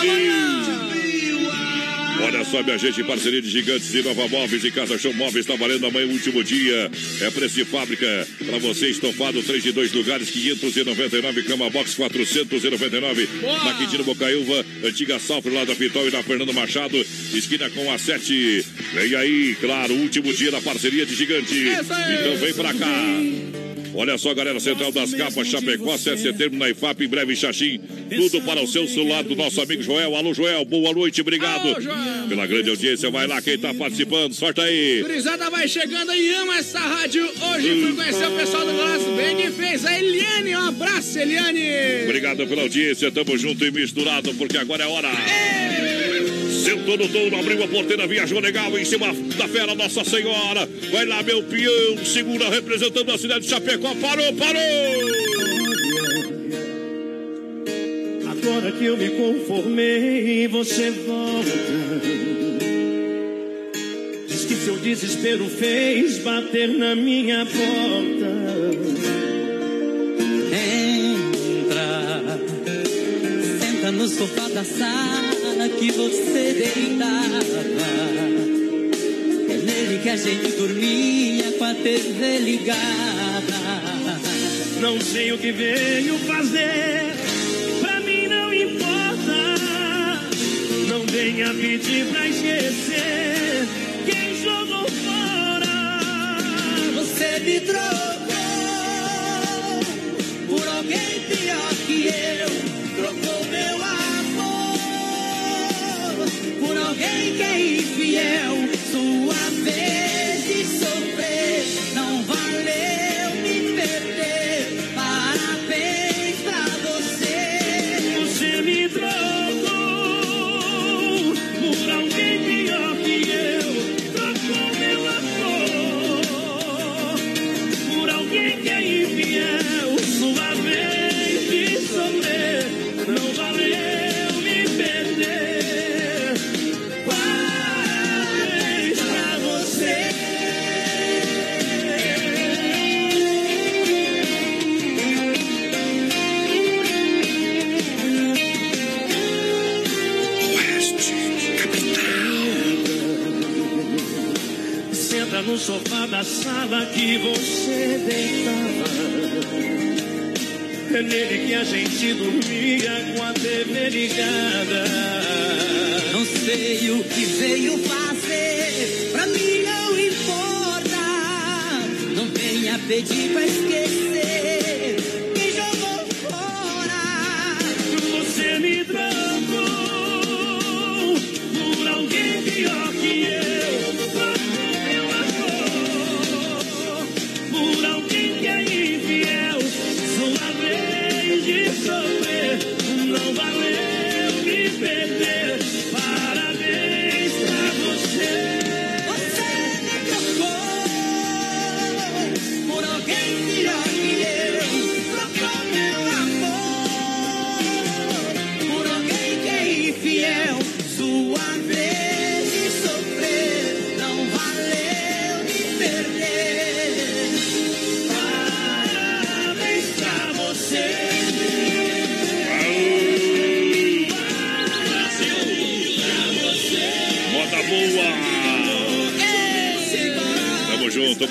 Amanhã. Olha só, minha gente, parceria de gigantes e Nova Móveis e Casa Show Móveis, está valendo amanhã o último dia. É preço de fábrica. Para você, estofado, 3 de 2 lugares, 599, cama box, 499. Boa! Na Quintino Bocaiúva, antiga Salfre lá da Pitol e na Fernando Machado, esquina com a 7. Vem aí, claro, último dia da parceria de gigante. Aí. Então vem pra cá. Olha só, galera, Central das Capas, Chapecó, 7 de setembro, na IFAP, em breve Xaxim. Tudo para o seu celular do nosso amigo Joel. Alô, Joel, boa noite, obrigado. Alô, Joel. Pela grande audiência, vai lá quem tá participando, sorte aí. Gurizada vai chegando e ama essa rádio. Hoje fui conhecer o pessoal do Golaço Bem que fez a Eliane. Um abraço, Eliane. Obrigado pela audiência, tamo junto e misturado, porque agora é hora. Sentou no touro, abriu a porteira, viajou legal em cima da fera Nossa Senhora. Vai lá, meu peão, segura representando a cidade de Chapecó. Parou, parou! Agora que eu me conformei, você volta. Diz que seu desespero fez bater na minha porta. Entra, senta no sofá da sala que você deitava. É nele que a gente dormia com a TV ligada. Não sei o que veio fazer, pra mim não importa. Não venha pedir pra esquecer a gente dormia com a TV ligada. Não sei o que veio fazer, pra mim não importa. Não venha pedir pra esquecer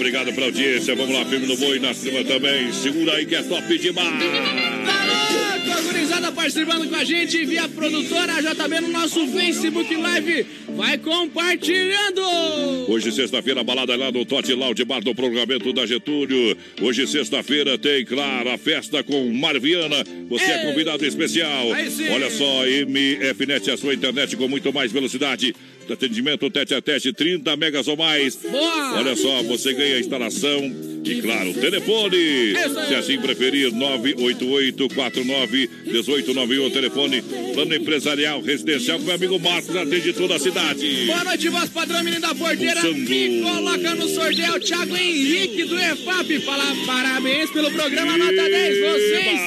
obrigado pela audiência. Vamos lá, filme no boi na cima também. Segura aí que é top demais. Gurizada participando com a gente via produtora JB no nosso Facebook Live. Vai compartilhando! Hoje, sexta-feira, balada lá no Tote Lounge Bar do prolongamento da Getúlio. Hoje, sexta-feira, tem, claro, a festa com Marviana. Você é convidado especial. Aí sim. Olha só, MFNet, a sua internet com muito mais velocidade. Atendimento tete a tete, 30 megas ou mais. Boa! Olha só, você ganha a instalação e, claro, telefone. Se assim preferir, 988-49-1891. Telefone, plano empresarial, residencial, com meu amigo Marcos, atende toda a cidade. Boa noite, voz padrão, menino da porteira. Pulsando. Me coloca no sorteio Thiago Henrique do EFAP. Fala parabéns pelo programa Nota 10. Vocês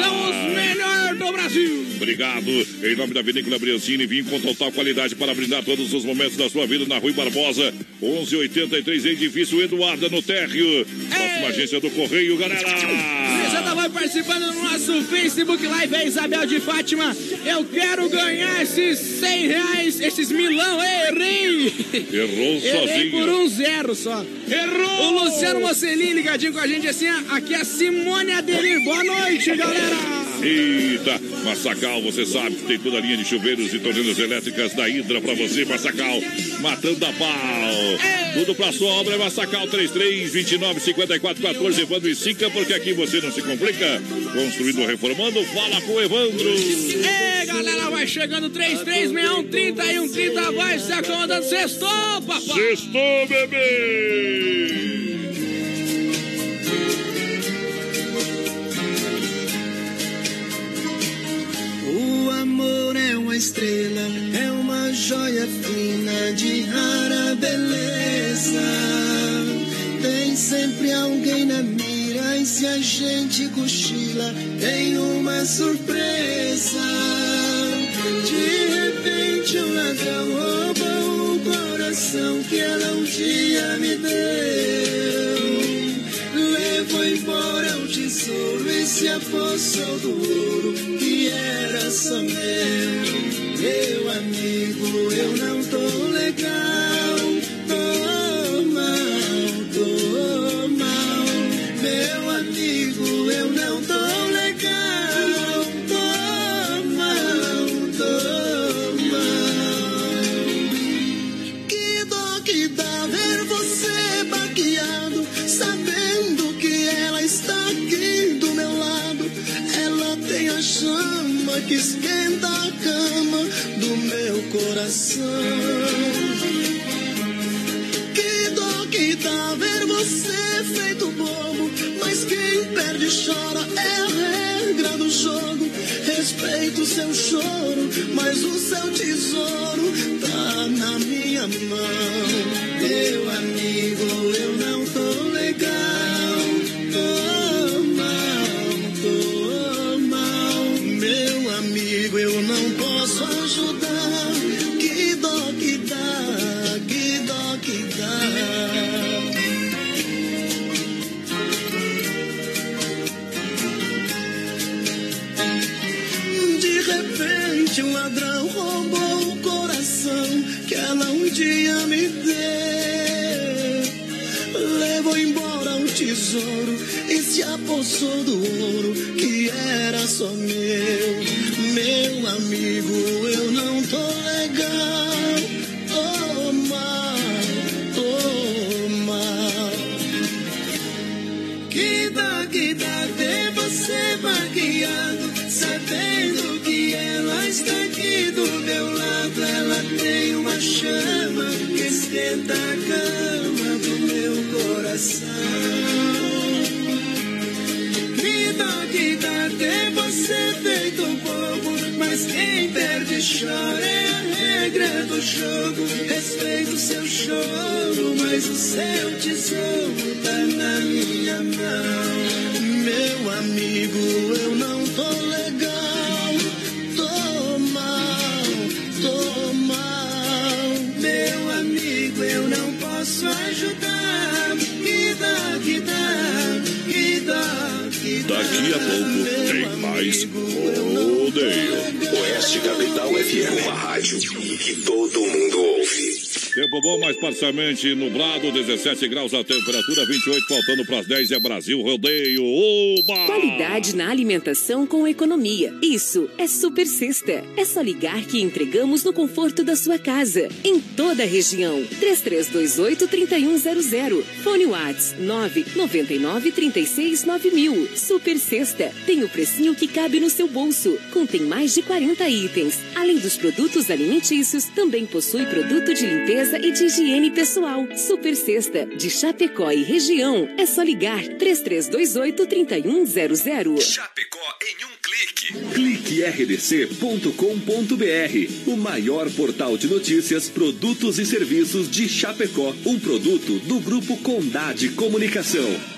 são os melhores do Brasil. Obrigado. Em nome da Vinícola Briancini, vim com total qualidade para brindar todos os momentos da sua vida na Rui Barbosa, 1183, edifício Eduarda no Térreo. Próxima agência do Correio, galera. Gurizada vai participando no nosso Facebook Live. É Isabel de Fátima. Eu quero ganhar esses 100 reais, esses milão. Errei! Errou Errei por sozinho. um zero só. Errou! O Luciano Mocelin ligadinho com a gente assim. Aqui é a Simone Adelir. Boa noite, galera. Eita, Massacal, você sabe que tem toda a linha de chuveiros e torneiras elétricas da Hidra pra você, Massacal, matando a pau. Tudo pra sua obra é Massacal 33 29 54 14, Evandro e Sica, porque aqui você não se complica. Construindo ou reformando, fala com o Evandro. Ei, galera, vai chegando 3361 30 e 130. Vai se acomodando. Sextou, papai. Sextou, bebê. Amor é uma estrela, é uma joia fina de rara beleza. Tem sempre alguém na mira e se a gente cochila, tem uma surpresa. De repente um ladrão rouba o coração. coração que ela um dia me deu. Levou embora o tesouro e se apossou do ouro que era só meu. Meu amigo, eu não tô legal, que esquenta a cama do meu coração. Que dó que dá ver você feito bobo, mas quem perde chora é a regra do jogo. Respeito o seu choro, mas o seu tesouro tá na minha mão. Meu amigo, eu tesouro e se apossou do ouro que era só meu. Meu amigo, eu não tô é a regra do jogo. Respeito o seu choro, mas o seu tesouro tá na minha mão. Meu amigo, eu não tô legal, tô mal, tô mal. Meu amigo, eu não posso ajudar. Que dá, que dá, que dá, que dá. Daqui a pouco tem mais rodeio. Oeste Capital FM, a rádio que todo mundo. Tempo bom, mas parcialmente nublado, 17 graus a temperatura, 28 faltando para as 10 é Brasil Rodeio. Oba! Qualidade na alimentação com economia. Isso é Super Sexta. É só ligar que entregamos no conforto da sua casa. Em toda a região. 3328-3100. Fone Whats 999-369000. Super Sexta. Tem o precinho que cabe no seu bolso. Contém mais de 40 itens. Além dos produtos alimentícios, também possui produto de limpeza e de higiene pessoal. Super Sexta. De Chapecó e região. É só ligar 3328-3100. Chapecó em um clique. Clique rdc.com.br, o maior portal de notícias, produtos e serviços de Chapecó, um produto do grupo Condade Comunicação.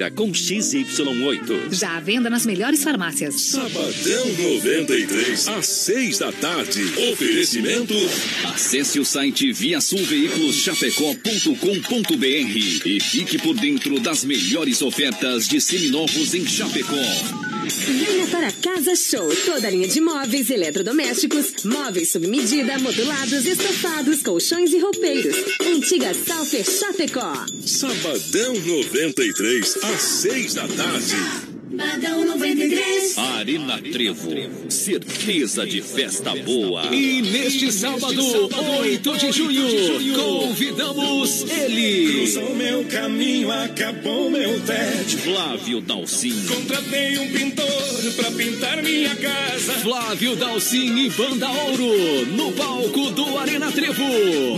com XY8. Já à venda nas melhores farmácias. Sabadão 93, às 6 da tarde. Oferecimento. Acesse o site viasulveiculoschapecó.com.br e fique por dentro das melhores ofertas de seminovos em Chapecó. Venha para Casa Show. Toda linha de móveis, eletrodomésticos, móveis sob medida, modulados, estofados, colchões e roupeiros. Antiga Salfer Chapecó. Sabadão 93, às 6 da tarde. Badão 93. Arena Trevo, certeza de festa boa. E neste sábado, 8 de junho, convidamos ele. Cruzou meu caminho, acabou meu tédio. Flávio Dalcin. Contratei um pintor pra pintar minha casa. Flávio Dalcin e Banda Ouro, no palco do Arena Trevo.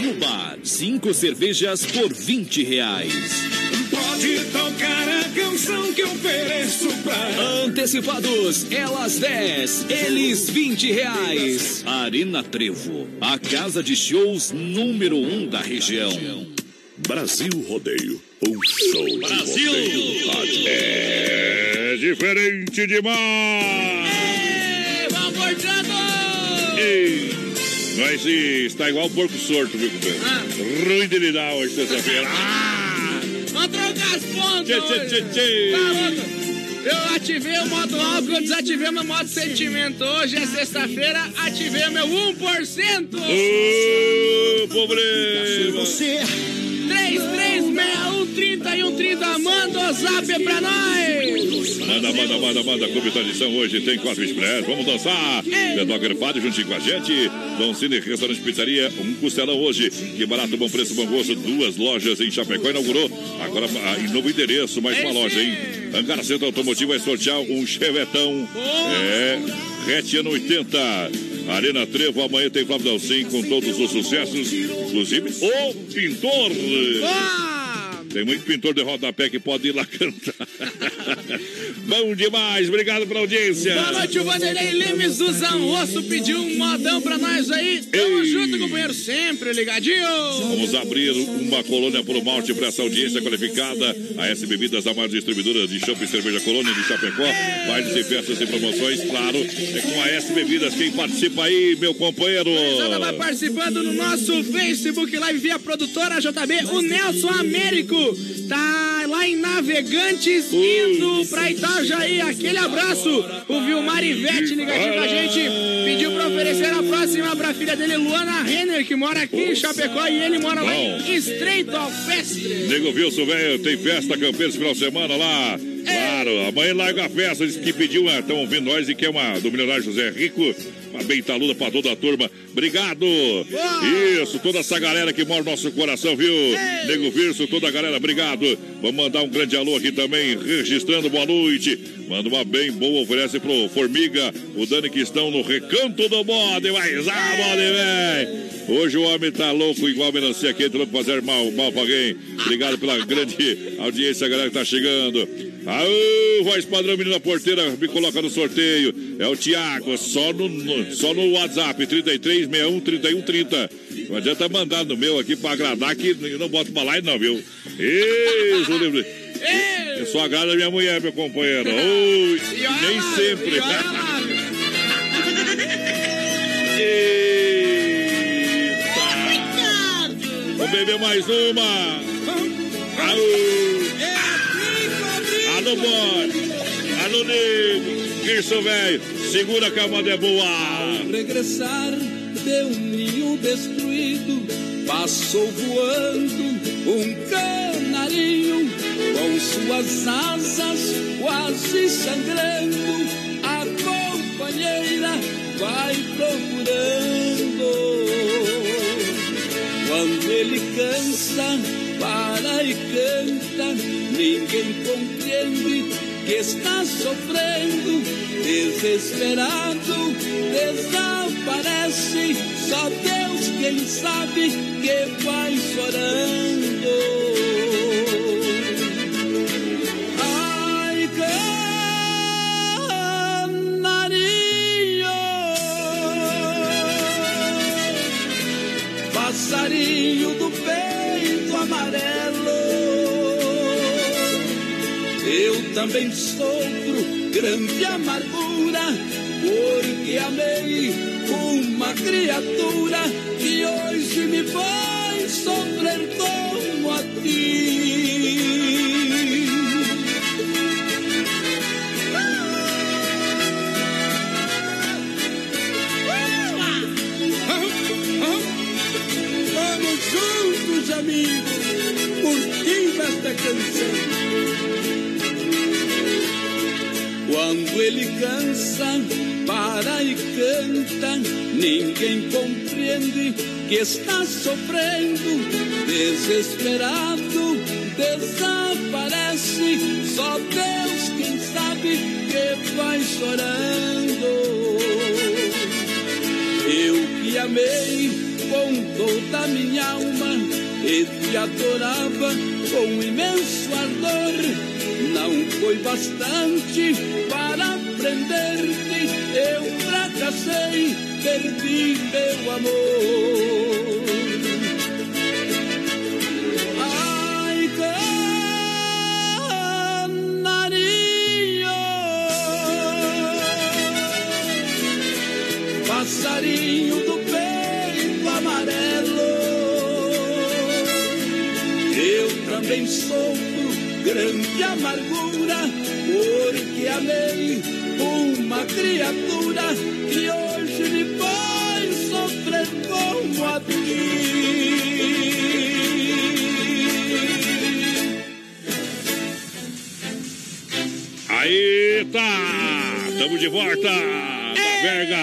No bar, cinco cervejas por 20 reais. Pode tocar a que eu ofereço pra Antecipados, elas 10, eles 20 reais. Arena Trevo, a casa de shows número um da região. Brasil Rodeio, um show Brasil. de rodeio. É diferente demais! Vamos portando! Ei, Mas está igual o porco sorto, viu, companheiro? Ruim de lidar hoje, terça-feira. Ah! Patrão Gaspon, tchê, tchê, tchê, tá eu ativei o modo álcool, eu desativei o meu modo sentimento. Hoje é sexta-feira, ativei o meu 1%. O problema. Se você... 3, 3. 3130, manda o zap pra nós! Manda, manda, manda, manda, Clube Tradição hoje tem quatro express, vamos dançar! The Dogger junto juntinho com a gente, Dom Cine Restaurante Pizzaria, um costelão hoje, que barato, bom preço, bom gosto, duas lojas em Chapecó, inaugurou, agora ah, em novo endereço, mais uma loja, hein? Angar Centro Automotivo vai sortear um chevetão, é, rete ano 80. Arena Trevo, amanhã tem Flávio Dalcin com todos os sucessos, inclusive o pintor. Ah! Tem muito pintor de rodapé que pode ir lá cantar. Bom demais, obrigado pela audiência. Boa noite, o Vanderlei Limes do Zanrosso pediu um modão pra nós aí. Tamo junto, companheiro, sempre ligadinho. Vamos abrir uma colônia por malte para essa audiência qualificada. A S Bebidas, a maior distribuidora de champanhe e cerveja colônia de Chapecó. Bailes e festas e promoções, claro. É com a S Bebidas. Quem participa aí, meu companheiro? Ela vai participando no nosso Facebook Live via produtora JB, o Nelson Américo. Tá lá em Navegantes, indo pra Itajaí. Aquele abraço. O Vilmar Ivete ligadinho com a gente. Pediu pra oferecer a próxima pra filha dele, Luana Renner, que mora aqui em Chapecó e ele mora lá em Estreito Alpestre. Nego Wilson, velho, tem festa campeira esse final de semana lá. Claro, amanhã larga a festa. Diz que pediu, estão ouvindo nós e que é uma do milionário José Rico. Uma bem taluda pra toda a turma. Obrigado! Isso, toda essa galera que mora no nosso coração, viu? Nego Virso, toda a galera, obrigado. Vamos mandar um grande alô aqui também, registrando boa noite. Manda uma bem boa, oferece pro Formiga, o Dani que estão no recanto do bode. Mas ah, bode, velho! Hoje o homem tá louco, igual a melancia quente, louco fazer mal, mal pra alguém. Obrigado pela grande audiência, galera que tá chegando. Aô, voz padrão, menina porteira, me coloca no sorteio. É o Tiago, só no, só no WhatsApp, 3361 3130. Não adianta mandar no meu aqui pra agradar, que eu não boto pra lá não, viu? Isso, livre. Eu agrado a minha mulher, meu companheiro. Oi, nem sempre. Eita! Vou beber mais uma. Aô! Alô, boy! Alô, nego! Isso, velho! Segura que a moda é boa! Ao regressar de um ninho destruído, passou voando um canarinho com suas asas quase sangrando. A companheira vai procurando. Quando ele cansa, para e canta, ninguém compreende que está sofrendo, desesperado, desaparece. Só Deus quem sabe que vai chorando. Também sofro grande amargura, porque amei uma criatura que hoje me faz sofrer como a ti. Quando ele cansa, para e canta, ninguém compreende que está sofrendo, desesperado, desaparece. Só Deus quem sabe que vai chorando. Eu que amei com toda a minha alma e te adorava com imenso ardor. Não foi bastante para prender-te, eu fracassei, perdi meu amor. Ai, canarinho, passarinho do peito amarelo, eu também sofro grande amargura, Verga!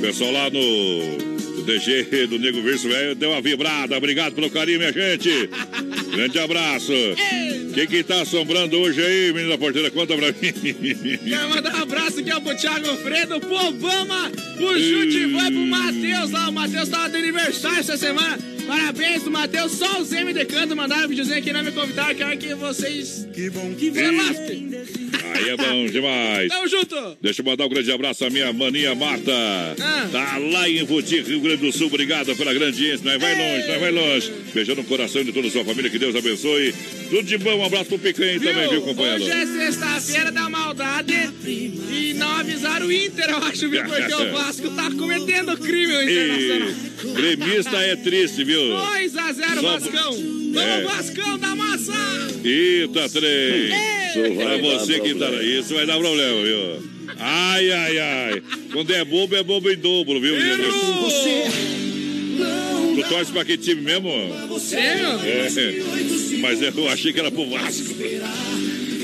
Pessoal lá no DG do Nego Verso Velho deu uma vibrada. Obrigado pelo carinho, minha gente. Grande abraço. Quem que tá assombrando hoje aí, menina porteira? Conta pra mim. Quero mandar um abraço aqui ó, pro Thiago Fredo, pro Obama, pro Judivan e pro Matheus lá. O Matheus tava de aniversário essa semana. Parabéns pro Matheus. Só os MD Canto mandaram um videozinho aqui, não me convidaram. Quero que vocês. Que bom que veio. Aí é bom demais. Tamo junto. Deixa eu mandar um grande abraço à minha maninha Marta. Tá lá em Voti, Rio Grande do Sul. Obrigado pela grande audiência. Nós vai longe, nós vai longe. Beijando no coração de toda a sua família. Que Deus abençoe. Tudo de bom. Um abraço pro Picanha também, viu, companheiro? Hoje é sexta-feira da maldade e não avisaram o Inter, eu acho, viu? Porque o Vasco tá cometendo crime o Internacional. E gremista é triste, viu? 2 a 0 Só- Vascão. É. Vamos, Vascão da massa! Eita. Ei. Pra você que tá. Isso vai dar problema, viu? Ai, ai, ai. Quando é bobo, é bobo em dobro, viu? Tu torce pra que time mesmo? Sério? É. Mas eu achei que era pro Vasco.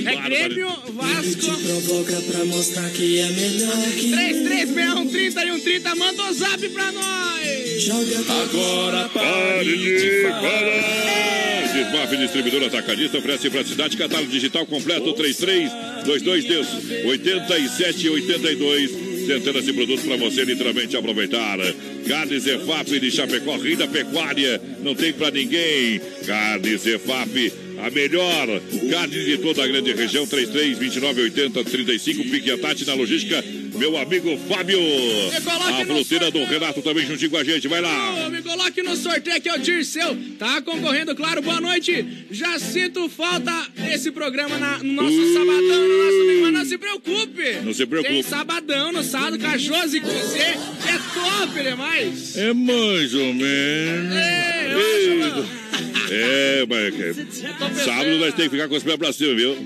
É Grêmio, Vasco. Provoca pra mostrar que é melhor que 3361 30 e 130, manda o zap pra nós! Agora Pare de falar! Desmaf Distribuidor Atacadista oferece praticidade, catálogo digital completo 33 22 Deus 87 82 centenas de produtos para você literalmente aproveitar. Carnes Zefap de Chapecó, Rio da Pecuária, não tem para ninguém. Carnes Zefap, a melhor carne de toda a grande região, 33 29 80 35, Pique a Tati na logística, meu amigo Fábio. A fruteira do Renato também juntinho com a gente, vai lá. Ô, me coloque no sorteio aqui, é o Dirceu. Tá concorrendo, claro. Boa noite. Já sinto falta desse programa na- no nosso sabadão, no nosso domingo, mas não se preocupe. Não se preocupe. Tem sabadão no sábado Josi e com você, que é top demais. É mais ou menos. É, eu acho. É, mas é, sábado nós temos que ficar com os pés pra cima, viu?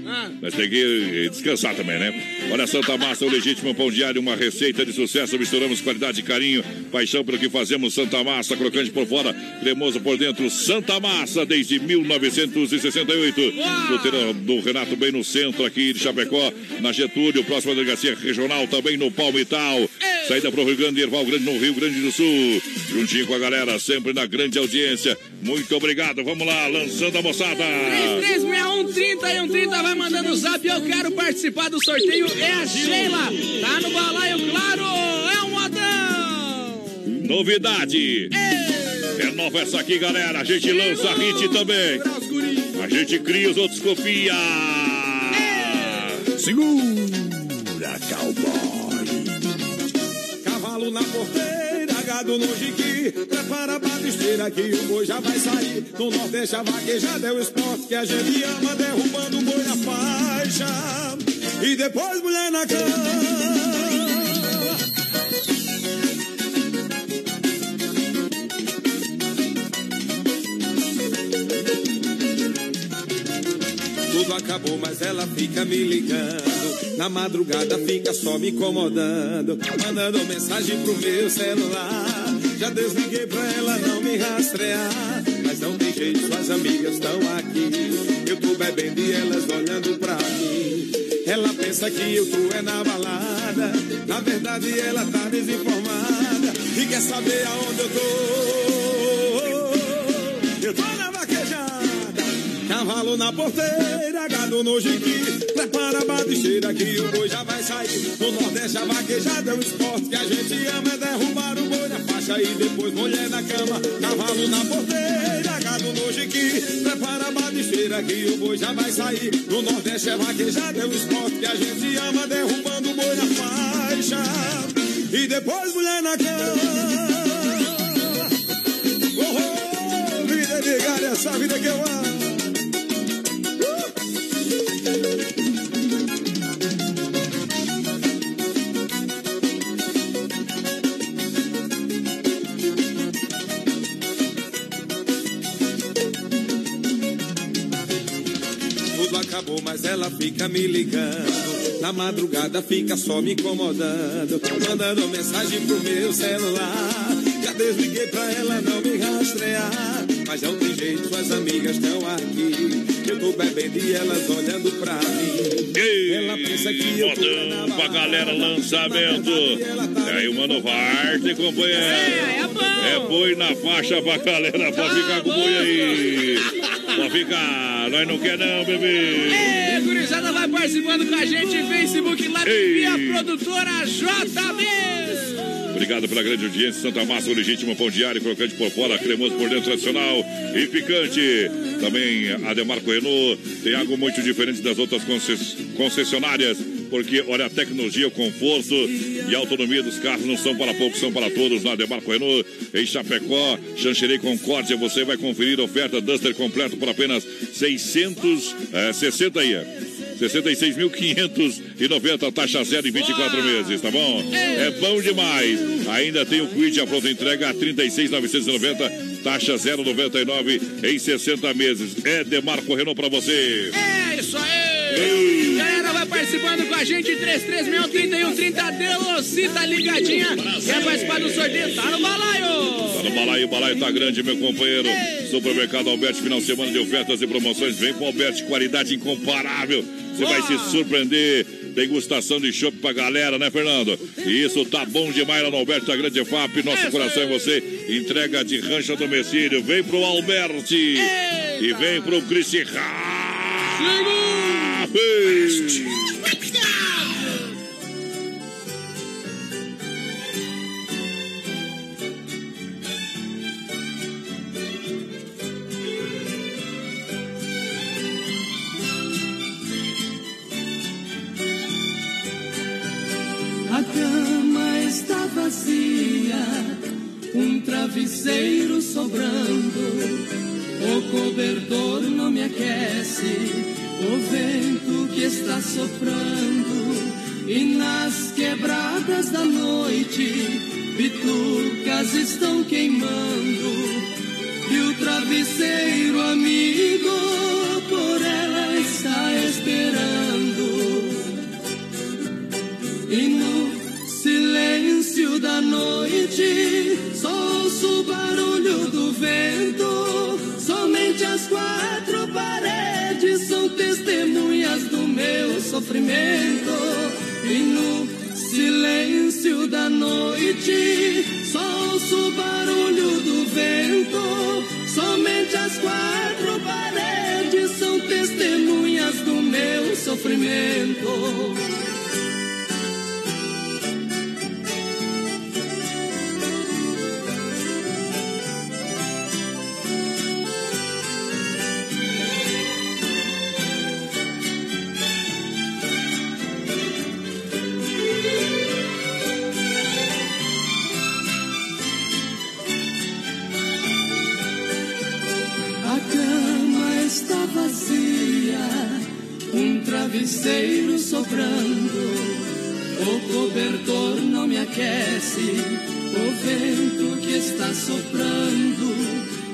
Nós temos que descansar também, né? Olha, Santa Massa, o legítimo pão diário, uma receita de sucesso. Misturamos qualidade e carinho, paixão pelo que fazemos. Santa Massa, crocante por fora, cremoso por dentro. Santa Massa, desde 1968. Fruteira do Renato, bem no centro aqui de Chapecó, na Getúlio, próxima delegacia regional, também no Palmital. Saída para o Rio Grande, Erval Grande, no Rio Grande do Sul. Juntinho com a galera, sempre na grande audiência. Muito obrigado. Vamos lá, lançando a moçada. 3361 30 e 130 vai mandando o zap. Eu quero participar do sorteio. É a Sheila. Tá no balaio, claro. É um modão. Novidade. É nova essa aqui, galera. A gente lança hit também. A gente cria, os outros copia. Segura, cowboy. Cavalo na porteira, gado no. Prepara pra esteira que o boi já vai sair. No Nordeste a vaquejada é o esporte que a gente ama, derrubando o boi na faixa. E depois mulher na cama. Tudo acabou, mas ela fica me ligando. Na madrugada fica só me incomodando. Mandando mensagem pro meu celular. Já desliguei pra ela não me rastrear. Mas não tem jeito, suas amigas estão aqui. Eu tô bebendo e elas olhando pra mim. Ela pensa que eu tô é na balada. Na verdade, ela tá desinformada. E quer saber aonde eu tô? Eu tô na. Cavalo na porteira, gado no jiqui. Prepara a badicheira que o boi já vai sair. No Nordeste a vaquejada é um esporte que a gente ama. É derrubar o boi na faixa e depois mulher na cama. Cavalo na porteira, gado no jiqui. Prepara a badicheira que o boi já vai sair. No Nordeste é vaquejada é um esporte que a gente ama. Derrubando o boi na faixa e depois mulher na cama. Oh, oh, vida de galha, essa vida que eu amo. Acabou, mas ela fica me ligando. Na madrugada fica só me incomodando. Mandando mensagem pro meu celular. Já desliguei pra ela não me rastrear. Mas não tem jeito, as amigas estão aqui. Eu tô bebendo e elas olhando pra mim. Ela pensa que eu tô Modão pra galera, lançamento. E aí, o Mano Varte, companheiro. É, é bom. É boi na faixa pra galera, pode ficar com o boi aí. Pode ficar, nós não quer não, bebê. É, gurizada vai participando com a gente Facebook Live Ei. via produtora JB. Obrigado pela grande audiência. Santa Massa, o legítimo pão diário, crocante por fora, cremoso por dentro, tradicional e picante. Também a Demarco Renault tem algo muito diferente das outras concess- concessionárias. Porque, olha, a tecnologia, o conforto e a autonomia dos carros não são para poucos, são para todos. Na Demarco Renault, em Chapecó, Xanxerê Concórdia, você vai conferir a oferta Duster completo por apenas 660 aí. 66.590, taxa zero em 24 meses, tá bom? É bom demais. Ainda tem o Quid, a pronta entrega a 36.990, taxa 0,99 em 60 meses. É Demarco Renault pra você. É isso aí! Vai participando com a gente, 3361-3130, Delocita tá ligadinha. Quer participar do sorteio? Tá no balaio! Tá no balaio, o balaio tá grande, meu companheiro. Supermercado Alberti, final de semana de ofertas e promoções. Vem pro Alberti, qualidade incomparável. Você vai se surpreender. Degustação de chopp pra galera, né, Fernando? E isso tá bom demais lá no Alberti, da Grande FAP. Nosso coração é você. Entrega de rancho a domicílio. Vem pro Alberti. E vem pro Cristi A cama está vazia, um travesseiro sobrando. O cobertor não me aquece, o vento que está soprando. E nas quebradas da noite, bitucas estão queimando. E o travesseiro amigo por ela está esperando. E no silêncio da noite, só ouço o barulho do vento. Somente as quatro paredes são testemunhas do meu sofrimento. E no silêncio da noite, só ouço o barulho do vento. Somente as quatro paredes são testemunhas do meu sofrimento. Travesseiro sobrando. O cobertor não me aquece, o vento que está soprando.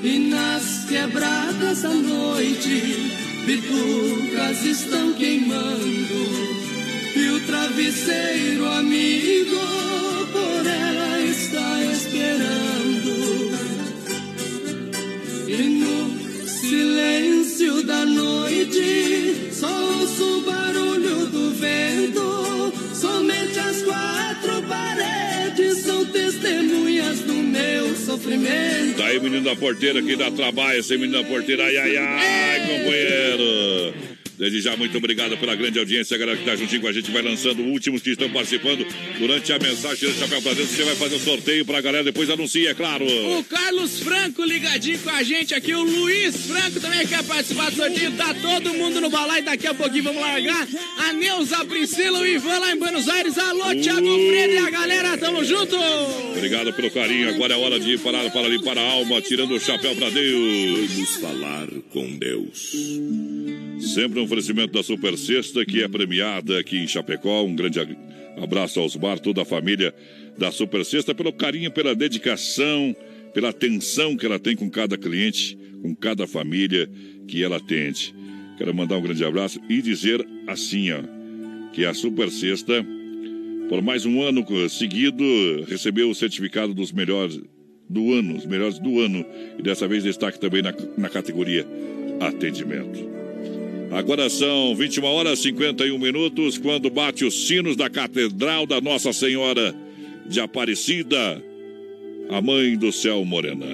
E nas quebradas da noite, bitucas estão queimando. E o travesseiro amigo sofrimento. Tá aí, menino da porteira que dá trabalho, esse menino da porteira. Ai, ai, ai, companheiro. Desde já, muito obrigado pela grande audiência, a galera que tá juntinho com a gente, vai lançando últimos que estão participando durante a mensagem do Chapéu dentro. Você vai fazer o sorteio pra galera, depois anuncia, é claro. O Carlos Franco ligadinho com a gente aqui, o Luiz Franco também quer participar do sorteio, tá todo mundo no balai, daqui a pouquinho vamos largar. A Neuza, a Priscila, o Ivan lá em Buenos Aires, alô, Thiago Freire e a galera, tamo junto! Obrigado pelo carinho, agora é hora de parar para limpar a alma, tirando o chapéu pra Deus. Vamos falar com Deus. Sempre um oferecimento da Super Sexta, que é premiada aqui em Chapecó. Um grande abraço aos bar, toda a família da Super Sexta, pelo carinho, pela dedicação, pela atenção que ela tem com cada cliente, com cada família que ela atende. Quero mandar um grande abraço e dizer assim, ó, que a Super Sexta, por mais um ano seguido, recebeu o certificado dos melhores do ano, os melhores do ano, e dessa vez destaque também na, na categoria atendimento. Agora são 21 horas e 51 minutos, quando bate os sinos da Catedral da Nossa Senhora de Aparecida, a Mãe do Céu Morena.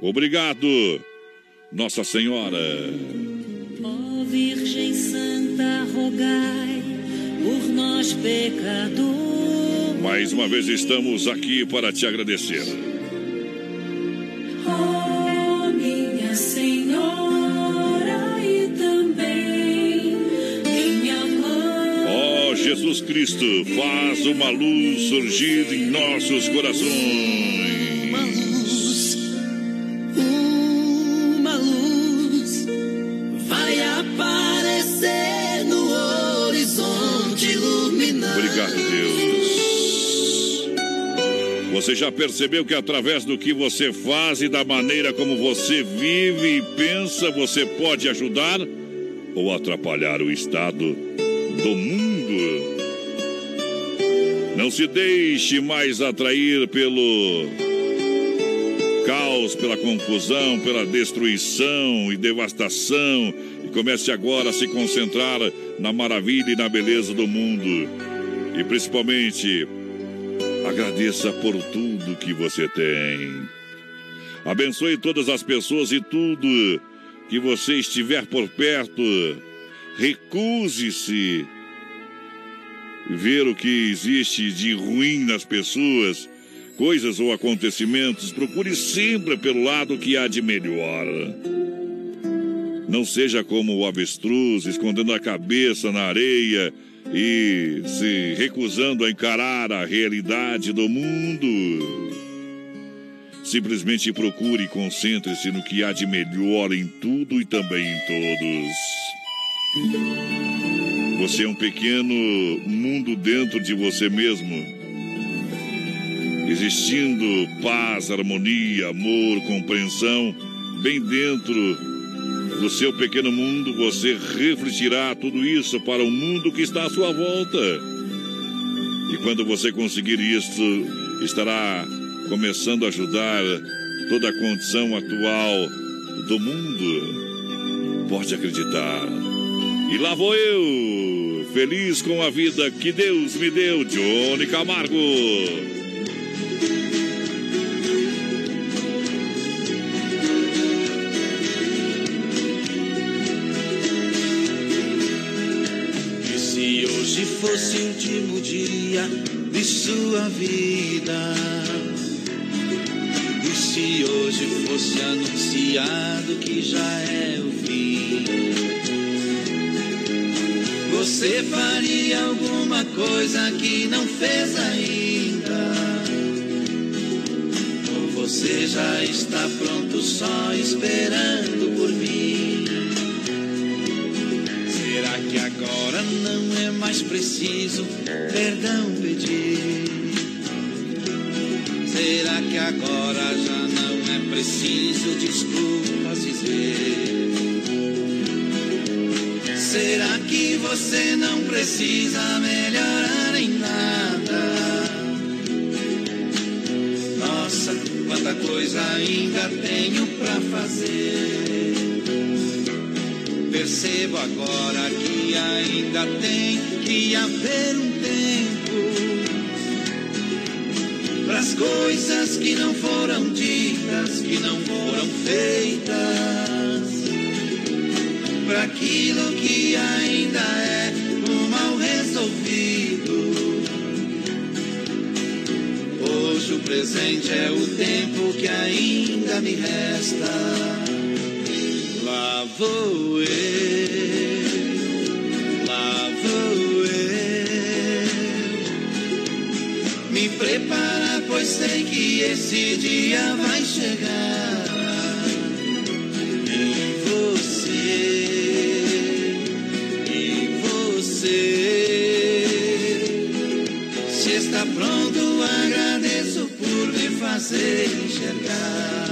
Obrigado, Nossa Senhora. Ó oh, Virgem Santa, rogai por nós pecadores. Mais uma vez estamos aqui para te agradecer. Oh, Jesus Cristo, faz uma luz surgir em nossos corações. Uma luz, uma luz vai aparecer no horizonte iluminado. Obrigado, Deus. Você já percebeu que através do que você faz e da maneira como você vive e pensa, você pode ajudar ou atrapalhar o estado do mundo? Não se deixe mais atrair pelo caos, pela confusão, pela destruição e devastação e comece agora a se concentrar na maravilha e na beleza do mundo. E principalmente Agradeça por tudo que você tem. Abençoe todas as pessoas e tudo que você estiver por perto. Recuse-se ver o que existe de ruim nas pessoas, coisas ou acontecimentos. Procure sempre pelo lado que há de melhor. Não seja como o avestruz, escondendo a cabeça na areia e se recusando a encarar a realidade do mundo. Simplesmente procure e concentre-se no que há de melhor em tudo e também em todos. Você é um pequeno mundo dentro de você mesmo. Existindo paz, harmonia, amor, compreensão, bem dentro do seu pequeno mundo, você refletirá tudo isso para o mundo que está à sua volta. E quando você conseguir isso, estará começando a ajudar toda a condição atual do mundo. Pode acreditar. E lá vou eu, feliz com a vida que Deus me deu, Johnny Camargo. hoje fosse o último dia de sua vida. E se hoje fosse anunciado que já é o fim, você faria alguma coisa que não fez ainda? Ou você já está pronto só esperando por mim? Será que agora não é mais preciso perdão pedir? Será que agora já não é preciso desculpas dizer? Você não precisa melhorar em nada? Nossa, quanta coisa ainda tenho pra fazer. Percebo agora que ainda tem que haver um tempo coisas que não foram ditas, que não foram feitas, aquilo que ainda é um mal resolvido. Hoje o presente é o tempo que ainda me resta. Lá vou eu, lá vou eu. Me preparar, pois sei que esse dia vai fazer enxergar.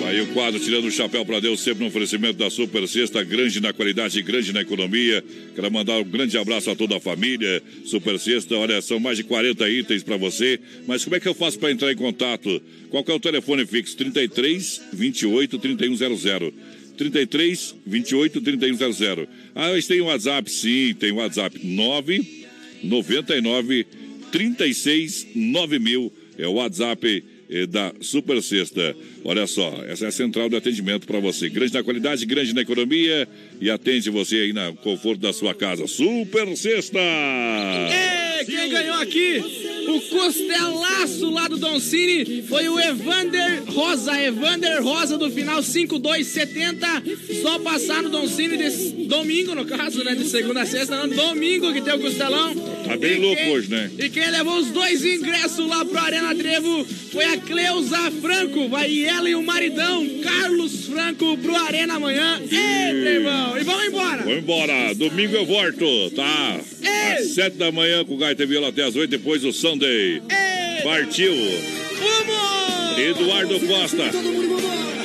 Tá aí o quadro Tirando o Chapéu para Deus, sempre no oferecimento da Super Sexta, grande na qualidade, grande na economia. Quero mandar um grande abraço a toda a família. Super Sexta, olha, são mais de 40 itens para você. Mas como é que eu faço para entrar em contato? Qual que é o telefone fixo? 33 28 3100. 33 28 3100. Ah, eles têm um WhatsApp? Sim, tem um WhatsApp 9 99 36 9000. É o WhatsApp eh, da Super Sexta. Olha só, essa é a central de atendimento para você. Grande na qualidade, grande na economia e atende você aí no conforto da sua casa. Super Sexta! É, quem ganhou aqui o costelaço lá do Don Cine foi o Evander Rosa. Evander Rosa do final 5270. Só passar no Don Cine desse domingo, no caso, né? De segunda a sexta, não, domingo que tem o costelão. Tá bem E louco quem- hoje, né? E quem levou os dois ingressos lá pro Arena Trevo foi a Cleusa Franco. Vai ela e o maridão, Carlos Franco, pro Arena amanhã. Ei, Trevão! E vamos embora! Vamos embora. Domingo eu volto, tá? Às sete da manhã com o Gaita Viola até às oito, depois o Sunday. Partiu. Eduardo Costa.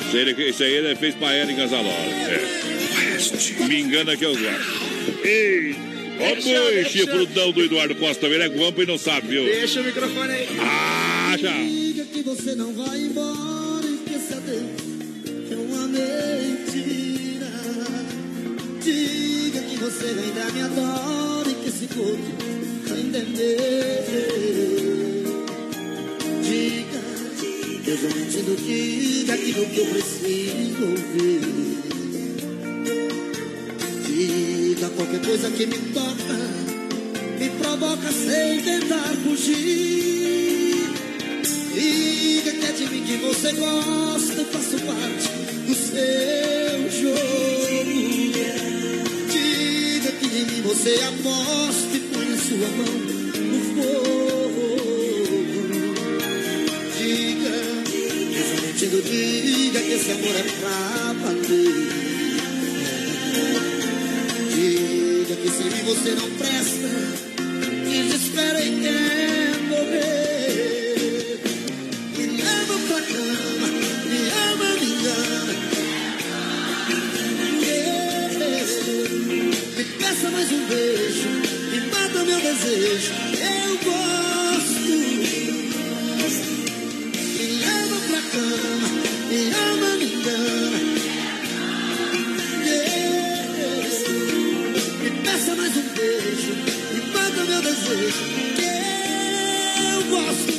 Esse aí, esse aí ele fez pra ela em Casaló. É. Me engana que eu gosto. Ei! Ó, deixa. chifrudão do Eduardo Costa também, ele é guampa e não sabe, viu? Deixa o microfone aí. Ah, já. Diga que você não vai embora e que esse adeus é uma mentira. Diga que você ainda me adora e que esse corpo ainda é meu. Diga, Deus não mentindo, diga aquilo que eu preciso ouvir. Qualquer coisa que me toca, me provoca sem tentar fugir. Diga que é de mim que você gosta e faço parte do seu jogo. Diga que em mim você aposta e põe a sua mão no fogo. Diga, mentindo, diga que esse amor é pra valer. Que sem mim você não presta, desespera e quer morrer. Me leva pra cama, me ama, me engana. Yeah. Me peça mais um beijo, me mata meu desejo. Eu gosto. Me leva pra cama, me ama, me engana. Peça mais um beijo, me mata meu desejo. Eu gosto.